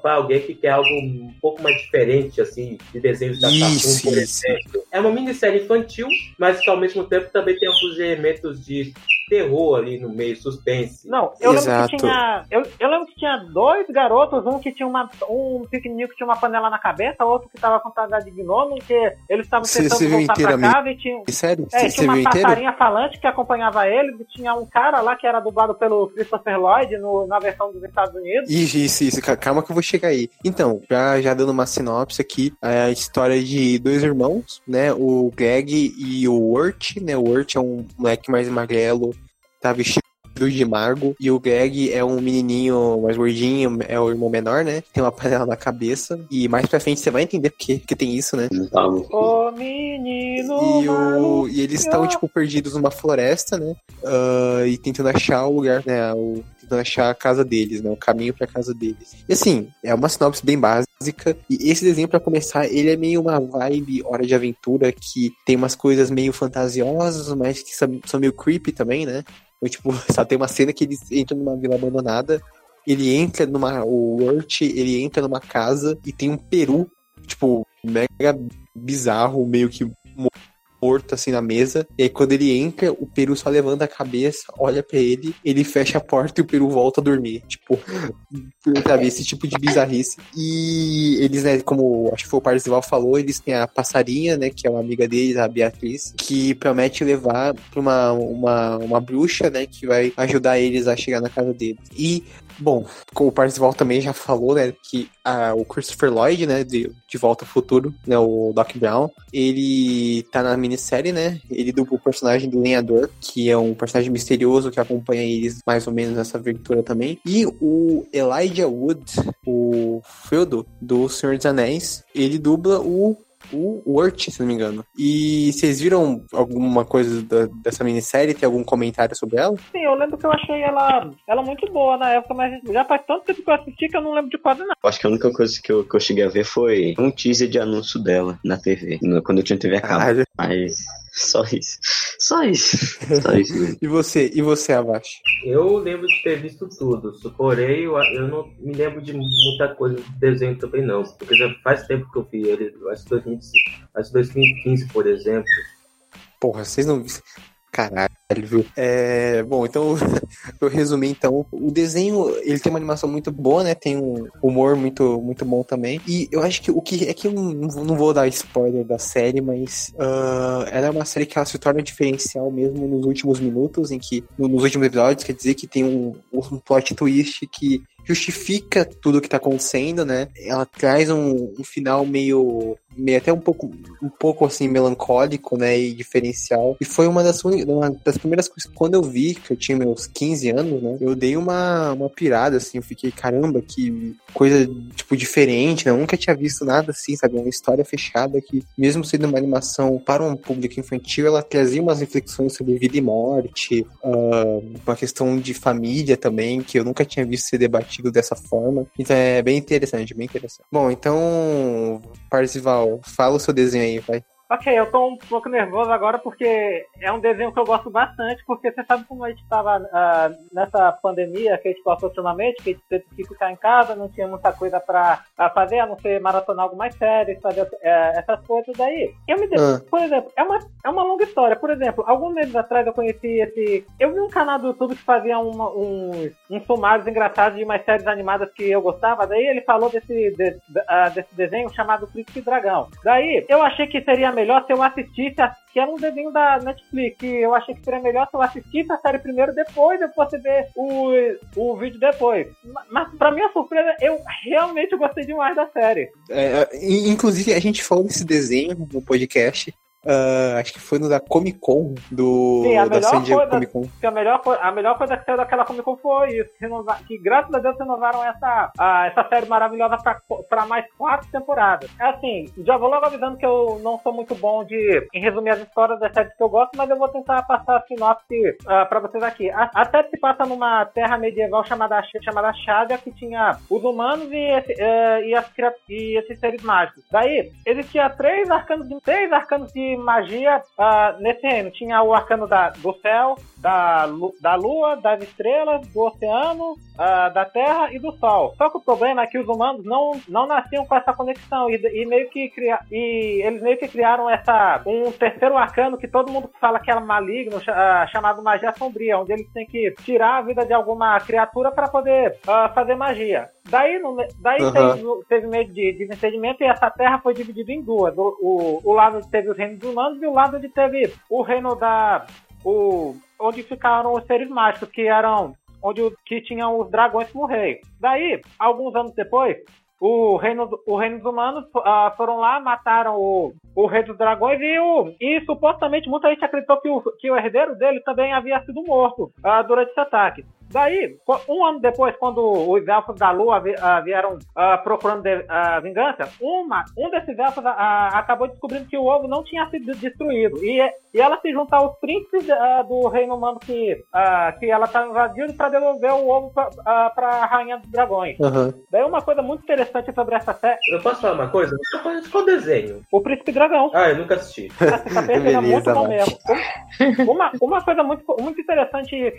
[SPEAKER 2] para alguém que quer algo um pouco mais diferente, assim, de desenhos da
[SPEAKER 1] Isso,
[SPEAKER 2] Cartoon, por
[SPEAKER 1] isso.
[SPEAKER 2] exemplo. É uma minissérie infantil, mas que ao mesmo tempo também tem alguns elementos de terror ali no meio, suspense.
[SPEAKER 4] Não, eu lembro
[SPEAKER 1] Exato.
[SPEAKER 4] que tinha. Eu, eu lembro que tinha dois garotos, um que tinha uma. Um pequenininho que tinha uma panela na cabeça, outro que tava com traga de gnomo, que eles estavam tentando
[SPEAKER 1] você
[SPEAKER 4] voltar pra casa e tinha.
[SPEAKER 1] Sério?
[SPEAKER 4] É, tinha uma
[SPEAKER 1] inteiro?
[SPEAKER 4] passarinha falante que acompanhava ele, e tinha um cara lá que era dublado pelo Christopher Lloyd no- na versão dos Estados Unidos.
[SPEAKER 1] Isso, isso, isso. Ca- Calma que eu vou chegar aí. Então, já, já dando uma sinopse aqui, é a história de dois irmãos, né? O Greg e o Wirt, né? O Wirt é um moleque mais magrelo, tá vestido de mago. E o Greg é um menininho mais gordinho, é o irmão menor, né? Tem uma panela na cabeça. E mais pra frente você vai entender porque que tem isso, né?
[SPEAKER 3] Tava.
[SPEAKER 4] Ô menino.
[SPEAKER 1] E, o, e eles estão, tipo, perdidos numa floresta, né? Ah, e tentando achar o lugar, né? O, tentando achar a casa deles, né? O caminho pra casa deles. E assim, é uma sinopse bem básica. E esse desenho, pra começar, ele é meio uma vibe Hora de Aventura, que tem umas coisas meio fantasiosas, mas que são, são meio creepy também, né? Então, tipo, só tem uma cena que eles entram numa vila abandonada. Ele entra numa. O Urt, ele entra numa casa e tem um peru, tipo, mega bizarro, meio que morto assim na mesa. E aí quando ele entra, o peru só levanta a cabeça, olha pra ele, ele fecha a porta e o peru volta a dormir. Tipo, sabe, esse tipo de bizarrice. E eles, né, como acho que foi o Parzival falou, eles têm a passarinha, né, que é uma amiga deles, a Beatriz, que promete levar pra uma, uma, uma bruxa, né, que vai ajudar eles a chegar na casa deles. E Bom, como o Parzival também já falou, né, que a, o Christopher Lloyd, né, de, de Volta ao Futuro, né, o Doc Brown, ele tá na minissérie, né, ele dubla o personagem do Lenhador, que é um personagem misterioso que acompanha eles mais ou menos nessa aventura também, e o Elijah Wood, o Feudo do Senhor dos Anéis, ele dubla o o Wurt, se não me engano. E vocês viram alguma coisa da- dessa minissérie? Tem algum comentário sobre ela?
[SPEAKER 4] Sim, eu lembro que eu achei ela, ela muito boa na época, mas já faz tanto tempo que eu assisti que eu não lembro de quase nada.
[SPEAKER 3] Acho que a única coisa que eu, que eu cheguei a ver foi um teaser de anúncio dela na TV, no- quando eu tinha TV a cabo.
[SPEAKER 1] Caralho.
[SPEAKER 3] Mas só isso. Só isso. Só isso.
[SPEAKER 1] E você? E você, Abaixo?
[SPEAKER 2] Eu lembro de ter visto tudo, porém eu, eu não me lembro de muita coisa do desenho também não, porque já faz tempo que eu vi ele, acho que 2015, acho que 2015, por exemplo.
[SPEAKER 1] Porra, vocês não. Caralho. Viu? É, bom, então, eu resumir então, o desenho, ele tem uma animação muito boa, né? Tem um humor muito, muito bom também. E eu acho que o que é que eu não, não vou dar spoiler da série, mas uh, ela é uma série que ela se torna diferencial mesmo nos últimos minutos, em que, nos últimos episódios, quer dizer que tem um, um plot twist que justifica tudo o que tá acontecendo, né? Ela traz um, um final meio, meio até um pouco, um pouco assim melancólico, né, e diferencial. E foi uma das, uma das primeiras coisas quando eu vi que eu tinha meus 15 anos, né? Eu dei uma, uma pirada assim, eu fiquei caramba, que coisa tipo diferente, né? Eu nunca tinha visto nada assim, sabe? Uma história fechada que mesmo sendo uma animação para um público infantil, ela trazia umas reflexões sobre vida e morte, uh, uma questão de família também, que eu nunca tinha visto ser debatido dessa forma. Então é bem interessante, bem interessante. Bom, então, Parzival, fala o seu desenho aí, vai.
[SPEAKER 4] Ok, eu tô um pouco nervoso agora porque é um desenho que eu gosto bastante, porque você sabe como a gente tava uh, nessa pandemia que a gente passou ultimamente, que a gente teve que ficar em casa, não tinha muita coisa pra, pra fazer, a não ser maratonar algo mais sério, fazer uh, essas coisas daí. Eu me ah. por exemplo, é uma, é uma longa história. Por exemplo, alguns meses atrás eu conheci esse. Eu vi um canal do YouTube que fazia uma, um, uns sumários engraçados de umas séries animadas que eu gostava, daí ele falou desse, de, uh, desse desenho chamado Príncipe Dragão. Daí eu achei que seria melhor se eu assistisse, a, que era um desenho da Netflix, que eu achei que seria melhor se eu assistisse a série primeiro, depois eu fosse ver o, o vídeo depois. Mas, pra minha surpresa, eu realmente gostei demais da série.
[SPEAKER 1] É, inclusive, a gente falou desse desenho no podcast. Uh, acho que foi no da Comic Con do
[SPEAKER 4] Sim, a
[SPEAKER 1] da
[SPEAKER 4] San Diego coisa, Comic Con. A melhor, a melhor coisa que saiu daquela Comic Con foi isso. Renovar, que graças a Deus renovaram essa, essa série maravilhosa para mais quatro temporadas. É assim, já vou logo avisando que eu não sou muito bom de em resumir as histórias das séries que eu gosto, mas eu vou tentar passar a sinopse uh, para vocês aqui. A, a, série se passa numa terra medieval chamada, chamada Shadia, que tinha os humanos e, esse, uh, e, as, e esses seres mágicos. Daí, existia três arcanos de, três arcanos de magia uh, nesse reino. Tinha o arcano da, do céu, da, da lua, das estrelas, do oceano, uh, da terra e do sol. Só que o problema é que os humanos não, não nasciam com essa conexão e, e meio que cria, e eles meio que criaram essa um terceiro arcano que todo mundo fala que é maligno, uh, chamado magia sombria, onde eles têm que tirar a vida de alguma criatura para poder fazer magia. Daí, no, daí uhum. teve, teve meio de, de e essa terra foi dividida em duas. O, o, o lado onde teve os reinos humanos e o lado onde teve o reino da. O, onde ficaram os seres mágicos, que eram. Onde que tinham os dragões como rei. Daí, alguns anos depois, o reino, o reino dos humanos uh, foram lá, mataram o, o rei dos dragões e, o, e supostamente muita gente acreditou que o, que o herdeiro dele também havia sido morto uh, durante esse ataque. Daí, um ano depois, quando os elfos da lua uh, vieram uh, procurando de, uh, vingança, uma, um desses elfos acabou descobrindo que o ovo não tinha sido destruído. E, e ela se junta aos príncipes do reino humano que, que ela está invadindo para devolver o ovo para a rainha dos dragões. Uhum. Daí, uma coisa muito interessante sobre essa série.
[SPEAKER 2] Eu posso falar uma coisa? Qual desenho?
[SPEAKER 4] O Príncipe Dragão.
[SPEAKER 2] Ah, eu nunca assisti.
[SPEAKER 4] Essa é muito bom mesmo. Uma, uma coisa muito, muito interessante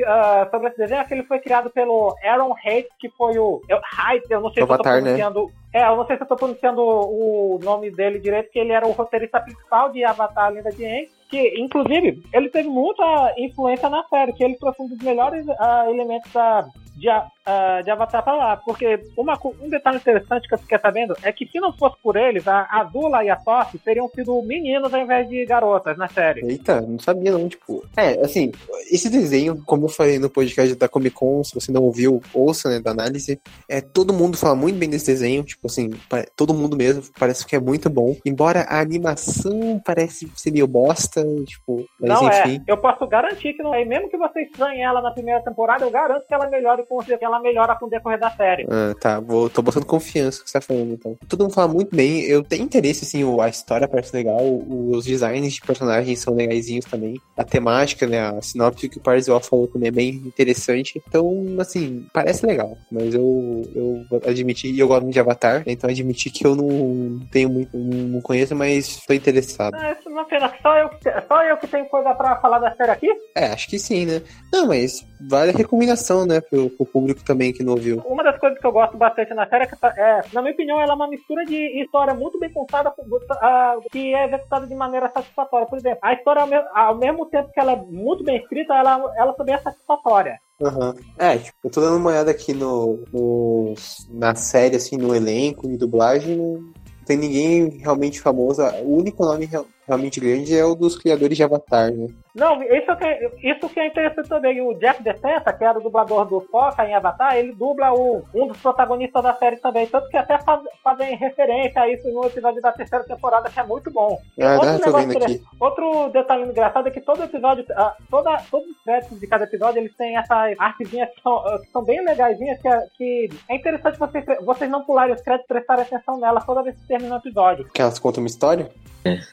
[SPEAKER 4] sobre esse desenho é que ele foi criado pelo Aaron Hayes, que foi o. Eu, Hayes, eu não sei
[SPEAKER 1] Avatar,
[SPEAKER 4] se eu tô né? pronunciando. Né? É, eu não sei se eu tô pronunciando o nome dele direito, porque ele era o roteirista principal de Avatar Linda de Aang, que, inclusive, ele teve muita influência na série, que ele trouxe um dos melhores uh, elementos da, de, uh, de Avatar pra lá. Porque uma, um detalhe interessante que eu fiquei sabendo é que se não fosse por eles, a Azula e a Toff teriam sido meninos ao invés de garotas na série.
[SPEAKER 1] Eita, não sabia não, tipo. É, assim, esse desenho, como eu falei no podcast da Comic Con, se você não ouviu, ouça, né, da análise, é, todo mundo fala muito bem desse desenho, tipo assim, todo mundo mesmo, parece que é muito bom. Embora a animação parece ser meio bosta, tipo, mas
[SPEAKER 4] não,
[SPEAKER 1] é. enfim.
[SPEAKER 4] É. Eu posso garantir que não é. Mesmo que você estranhe ela na primeira temporada, eu garanto que ela melhore com que ela melhora com o decorrer da série.
[SPEAKER 1] Ah, tá. Vou, tô botando confiança que você tá falando, então. Todo mundo fala muito bem. Eu tenho interesse, assim, a história parece legal, os designs de personagens são legaisinhos também. A temática, né, a sinopse que o Parzival falou também é bem interessante. Então, assim, parece legal. Mas eu, eu vou admitir, e eu gosto muito de Avatar, então admitir que eu não tenho muito, não conheço, mas tô interessado.
[SPEAKER 4] Ah, isso não é pena. Só eu, só eu que tenho coisa pra falar da série aqui?
[SPEAKER 1] É, acho que sim, né? Não, mas vale a recomendação, né, pro pro público também que não ouviu.
[SPEAKER 4] Uma das coisas que eu gosto bastante na série é que, é, na minha opinião, ela é uma mistura de história muito bem contada com- ah, que é executada de maneira satisfatória. Por exemplo, a história, ao, me- ao mesmo tempo que ela é muito bem escrita, ela, ela também é satisfatória.
[SPEAKER 1] Aham. É, tipo, eu tô dando uma olhada aqui no, no- na série, assim, no elenco e dublagem, não tem ninguém realmente famoso. O único nome realmente grande é o dos criadores de Avatar, né?
[SPEAKER 4] Não, isso que, é- isso que é interessante também. O Jeff DeSanta, que era o dublador do Foca em Avatar, ele dubla o, um dos protagonistas da série também. Tanto que até faz- fazem referência a isso no episódio da terceira temporada, que é muito bom.
[SPEAKER 1] Ah,
[SPEAKER 4] Outro negócio
[SPEAKER 1] aqui.
[SPEAKER 4] Outro detalhe engraçado é que todo episódio, ah, toda, todos os créditos de cada episódio, eles têm essas artezinhas que são, ah, que são bem legaisinhas, que, é- que é interessante vocês, vocês não pularem os créditos e prestarem atenção nelas toda vez que termina o episódio.
[SPEAKER 1] Que elas contam uma história?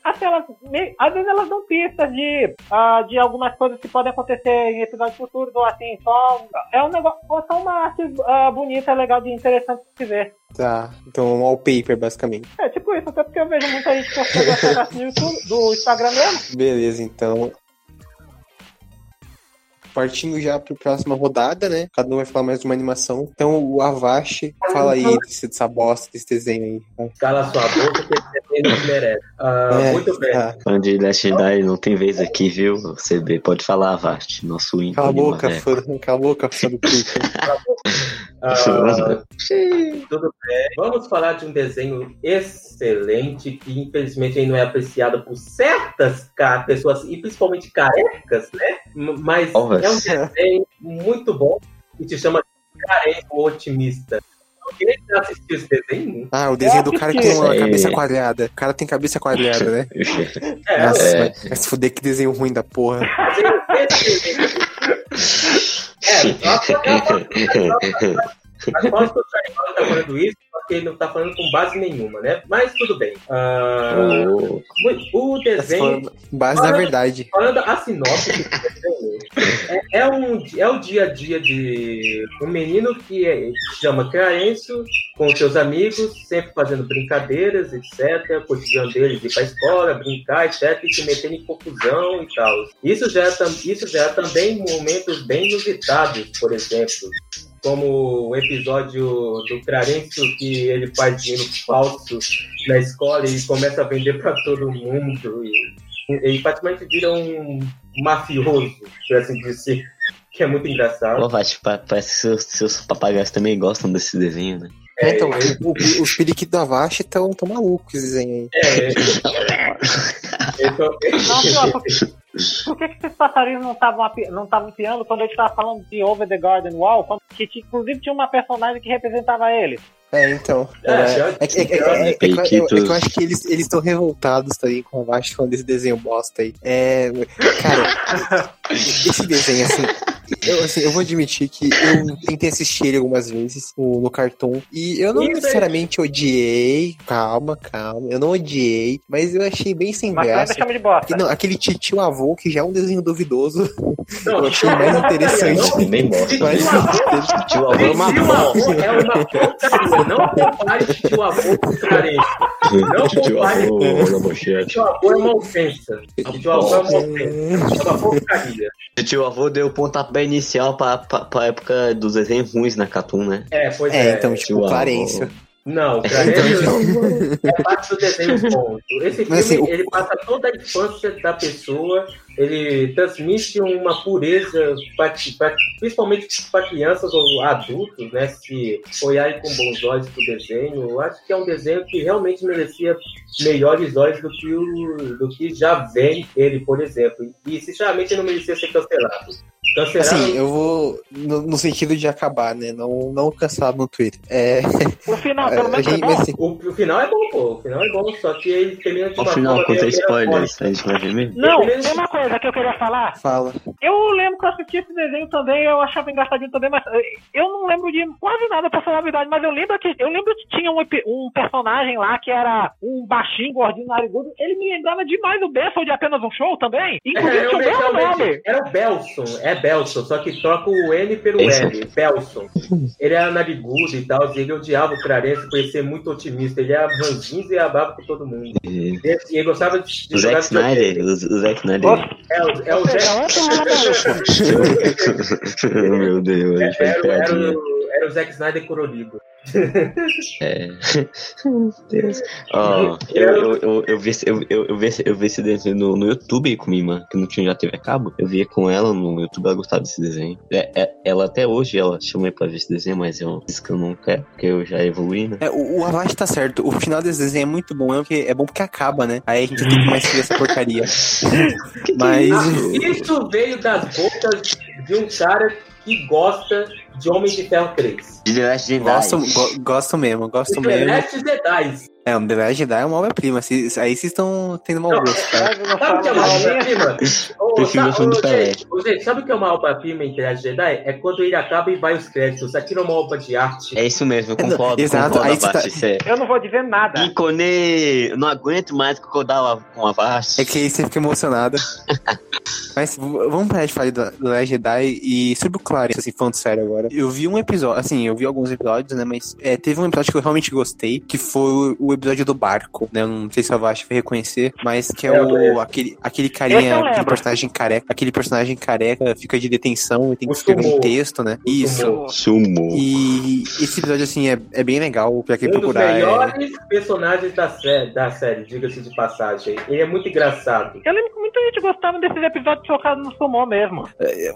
[SPEAKER 4] Assim, elas, às vezes elas dão pistas de, ah, de algumas coisas que podem acontecer em episódios futuros, ou assim, só. É um negócio. Ou só uma arte ah, bonita, legal, de interessante de se ver.
[SPEAKER 1] Tá. Então, um wallpaper, basicamente.
[SPEAKER 4] É tipo isso, até porque eu vejo muita gente postando essa arte no YouTube, do Instagram mesmo.
[SPEAKER 1] Beleza, então. Partindo já para a próxima rodada, né? Cada um vai falar mais de uma animação. Então, o Avashi, fala aí desse, dessa bosta, desse desenho aí.
[SPEAKER 2] Cala sua boca que não merece. Ah,
[SPEAKER 1] É,
[SPEAKER 2] muito bem.
[SPEAKER 1] tá.
[SPEAKER 3] Fã de Last Jedi não tem vez aqui, viu? CB, pode falar, Vast, nosso ímpio.
[SPEAKER 1] Cala a boca,
[SPEAKER 3] né?
[SPEAKER 1] fã, cala a boca, fã do Pico.
[SPEAKER 2] Ah, tudo bem. Vamos falar de um desenho excelente que infelizmente aí não é apreciado por certas pessoas e principalmente carecas, né? Mas
[SPEAKER 3] Porra.
[SPEAKER 2] é um desenho muito bom que se chama Carente o Otimista. Alguém já assistiu esse desenho?
[SPEAKER 1] Ah, o desenho do cara que tem uma
[SPEAKER 3] É.
[SPEAKER 1] cabeça quadrada. O cara tem cabeça quadrada, né?
[SPEAKER 2] É,
[SPEAKER 1] Nossa,
[SPEAKER 3] é.
[SPEAKER 1] vai, vai se fuder que desenho ruim da porra.
[SPEAKER 2] É, Aposto que o Charlie tá falando isso porque ele não tá falando com base nenhuma, né? Mas tudo bem.
[SPEAKER 3] Oh,
[SPEAKER 2] o
[SPEAKER 1] Essa
[SPEAKER 2] desenho
[SPEAKER 1] foi base da verdade.
[SPEAKER 2] Falando a sinopse desenho, é, é um, é o dia a dia de um menino que é- se chama Clarencio, com seus amigos, sempre fazendo brincadeiras, etc. O cotidiano deles ir pra escola, brincar, etc. E se meter em confusão e tal. Isso já, é isso já é também momentos bem inusitados, por exemplo. Como o episódio do Clarencio, que ele faz dinheiro falso na escola e começa a vender para todo mundo. E ele praticamente vira um mafioso, por assim dizer, que é muito engraçado.
[SPEAKER 3] Vast, pa- parece que seus, seus papagaios também gostam desse desenho, né?
[SPEAKER 1] É, então, o- o- os periquitos do Avashi estão tão malucos, esse desenho aí.
[SPEAKER 2] É, então,
[SPEAKER 4] Não, pior, por, que, que esses passarinhos não estavam não estavam piando quando a gente tava falando de Over the Garden Wall? Que inclusive tinha uma personagem que representava ele.
[SPEAKER 1] É, então.
[SPEAKER 2] É,
[SPEAKER 1] É, é, que- é, que- é, é, é, eu- é que eu acho que eles estão revoltados também com o Avashi falando desse desenho bosta aí. É, cara, esse desenho, assim. Eu, assim, eu vou admitir que eu tentei assistir ele algumas vezes no, no Cartoon. E eu não
[SPEAKER 2] Isso aí.
[SPEAKER 1] necessariamente odiei. Calma, calma. Eu não odiei, mas eu achei bem sem
[SPEAKER 4] Mas
[SPEAKER 1] graça.
[SPEAKER 4] chama de bosta.
[SPEAKER 1] Não, aquele titio avô, que já é um desenho duvidoso,
[SPEAKER 2] Não,
[SPEAKER 1] eu achei mais interessante.
[SPEAKER 3] Bem bosta.
[SPEAKER 1] Mas,
[SPEAKER 3] Tio avô é uma bosta.
[SPEAKER 2] é uma. Não compare tio avô com carente. Não
[SPEAKER 3] Tio
[SPEAKER 2] compare.
[SPEAKER 3] avô na bochete.
[SPEAKER 2] Tio avô é uma ofensa. Tio avô é uma ofensa. É uma porcaria.
[SPEAKER 3] Tio avô deu o pontapé inicial pra, pra, pra época dos desenhos ruins na Cartoon, né?
[SPEAKER 2] É, pois
[SPEAKER 1] é,
[SPEAKER 2] é.
[SPEAKER 1] então,
[SPEAKER 3] tio
[SPEAKER 1] tipo,
[SPEAKER 3] avô.
[SPEAKER 1] Clarêncio.
[SPEAKER 2] Não, Clarence é parte do desenho ponto. Esse filme,
[SPEAKER 1] Mas, assim,
[SPEAKER 2] ele passa toda a infância da pessoa, ele transmite uma pureza, pra- pra- principalmente para crianças ou adultos, né? Se olharem com bons olhos pro desenho, eu acho que é um desenho que realmente merecia melhores olhos do que, o, do que já vem ele, por exemplo. E sinceramente não merecia ser cancelado. Cancelado
[SPEAKER 1] Assim, eu vou no, no sentido de acabar, né? Não, não cancelado no Twitter. É,
[SPEAKER 4] O final, pelo menos,
[SPEAKER 1] gente,
[SPEAKER 4] bom.
[SPEAKER 1] mas, assim,
[SPEAKER 2] O, o final é bom, pô. O final é bom, só que ele termina de uma
[SPEAKER 3] final, conta spoilers, a gente vai ver mesmo.
[SPEAKER 4] Não, tem uma coisa que eu queria falar.
[SPEAKER 1] fala.
[SPEAKER 4] Eu lembro que eu assisti esse desenho também, eu achava engraçadinho também, mas eh, eu não lembro de quase nada, pra falar a verdade, mas eu lembro que eu lembro que tinha um, um personagem lá que era um baixinho, gordinho, narigudo. Ele me lembrava demais do Bessel de apenas um show também. Inclusive
[SPEAKER 2] É,
[SPEAKER 4] tinha o mesmo nome.
[SPEAKER 2] Era o Belson. É Belson, só que troca o N pelo
[SPEAKER 3] Belson.
[SPEAKER 2] L, Belson. Ele era narigudo e tal, e ele odiava o Clarence por ele ser muito otimista. Ele era ranzinho e abava com todo mundo.
[SPEAKER 3] E
[SPEAKER 2] assim, ele gostava de, de
[SPEAKER 3] O
[SPEAKER 2] jogar
[SPEAKER 3] Zack Snyder, o, o Zack Snyder.
[SPEAKER 2] É, o, é o Zack-.
[SPEAKER 3] Meu Deus, faz
[SPEAKER 2] era, o- era, o, era o Zack Snyder colorido.
[SPEAKER 3] É. Meu Deus. Ó, eu, eu, eu, eu, vi, esse- eu, eu, vi, eu vi esse desenho no, no YouTube com minha irmã, que não tinha já TV a cabo. Eu via com ela no YouTube, ela gostava desse desenho. É, é- ela até hoje, ela chamou pra ver esse desenho, mas eu disse que eu não quero, porque eu já evoluí, né?
[SPEAKER 1] É, o, o Avast tá certo. O final desse desenho é muito bom, é, porque, é bom porque acaba, né? Aí a gente tem que mais ver essa porcaria. Mas.
[SPEAKER 2] Ah, isso veio das bocas de um cara que gosta de Homem de Ferro 3.
[SPEAKER 3] De The Last Jedi.
[SPEAKER 1] Gosto, go- gosto mesmo, gosto
[SPEAKER 2] The
[SPEAKER 1] mesmo.
[SPEAKER 2] Last Jedi.
[SPEAKER 1] É, o The Last Jedi é uma obra-prima. se- Aí vocês estão tendo mau gosto, cara.
[SPEAKER 2] Sabe o que é uma obra-prima? Ô,
[SPEAKER 3] Prefiro
[SPEAKER 2] sa-
[SPEAKER 3] o filme
[SPEAKER 2] ô,
[SPEAKER 3] de Pelé.
[SPEAKER 2] gente, sabe o que é uma obra-prima em The Last Jedi? É quando ele acaba e vai os créditos. Aquilo é uma obra de arte.
[SPEAKER 3] É isso mesmo, eu concordo.
[SPEAKER 1] Exato,
[SPEAKER 3] concordo,
[SPEAKER 1] aí você tá-
[SPEAKER 3] é-
[SPEAKER 4] Eu não vou dizer nada.
[SPEAKER 3] Ícone! Eu não aguento mais concordar com a Avast.
[SPEAKER 1] É que aí você fica emocionado. Mas vamos parar de falar do do Last Jedi e sobre o Clarence, assim, falando sério agora. Eu vi um episódio, assim, eu vi alguns episódios, né? Mas é, teve um episódio que eu realmente gostei, que foi o, episódio do barco, né? Eu não sei se a Vast vai reconhecer, mas que é
[SPEAKER 2] É,
[SPEAKER 1] o aquele, aquele carinha, aquele personagem careca, aquele personagem careca fica de detenção e tem que escrever um
[SPEAKER 2] Sumo.
[SPEAKER 1] texto, né?
[SPEAKER 2] O
[SPEAKER 1] Isso.
[SPEAKER 2] Sumo.
[SPEAKER 3] Sumo.
[SPEAKER 1] E esse episódio, assim, é, é bem legal pra quem
[SPEAKER 2] Um dos
[SPEAKER 1] procurar. é-
[SPEAKER 2] melhores personagens da, sé da série, diga-se de passagem. Ele é muito engraçado.
[SPEAKER 4] Eu lembro que muita gente gostava desses episódios focados no sumô mesmo.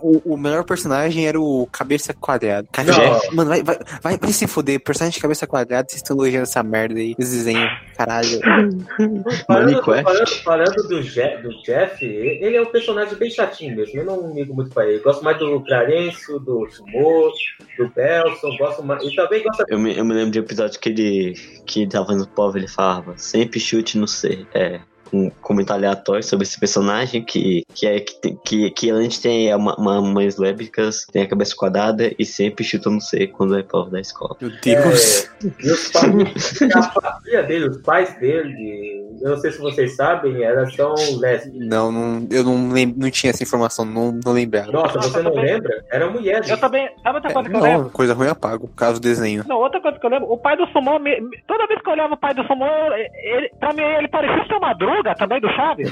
[SPEAKER 1] O, o melhor personagem era o Cabeça Quadrada. Cara,
[SPEAKER 2] Não.
[SPEAKER 1] mano, vai, vai, vai, vai se foder. Personagem de Cabeça Quadrada, vocês estão elogiando essa merda aí. Esse desenho, caralho.
[SPEAKER 2] Falando, falando, falando do, Je do Jeff, ele é um personagem bem chatinho mesmo. Eu não ligo muito pra ele. Gosto mais do Clarencio, do Sumo, do Belson. Gosto mais. E também gosto
[SPEAKER 3] Eu me, eu me lembro de um episódio que ele, que ele tava no povo, ele falava, sempre chute no C. É, um comentário aleatório sobre esse personagem que, que é que, tem- que, que antes tem uma, uma mães lésbicas, tem a cabeça quadrada e sempre chuta no C quando é prova da escola.
[SPEAKER 1] Meu Deus.
[SPEAKER 2] E os pais, a família dele, os pais dele, eu não sei se vocês sabem, elas são lésbicas.
[SPEAKER 1] Não, não, eu não, lem, não tinha essa informação, não, não lembrava.
[SPEAKER 2] Nossa, você não lembra? Era mulher.
[SPEAKER 4] Eu também. Sabe outra coisa que eu
[SPEAKER 1] É,
[SPEAKER 4] lembro?
[SPEAKER 1] não, coisa ruim eu apago, caso desenho.
[SPEAKER 4] Não, outra coisa que eu lembro, o pai do me- toda vez que eu olhava o pai do Sumô, ele, pra mim ele parecia ser uma druga também do Chaves.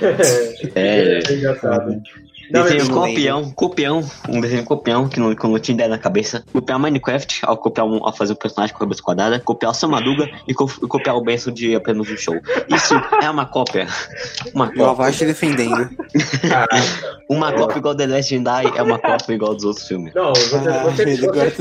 [SPEAKER 3] É.
[SPEAKER 2] é engraçado. Não,
[SPEAKER 3] desenho copião, copião, um desenho copião que não, que eu não tinha ideia na cabeça. Copiar Minecraft, ao copiar um, ao fazer um personagem com a cabeça quadrada, copiar o Sam Madruga e, co- e copiar o Benção de apenas um show. Isso é uma cópia. Uma
[SPEAKER 1] o
[SPEAKER 3] cópia.
[SPEAKER 1] Avast defendendo.
[SPEAKER 3] Uma cópia igual The Last Jedi é uma cópia igual dos outros filmes.
[SPEAKER 2] Não, você,
[SPEAKER 1] Ah, agora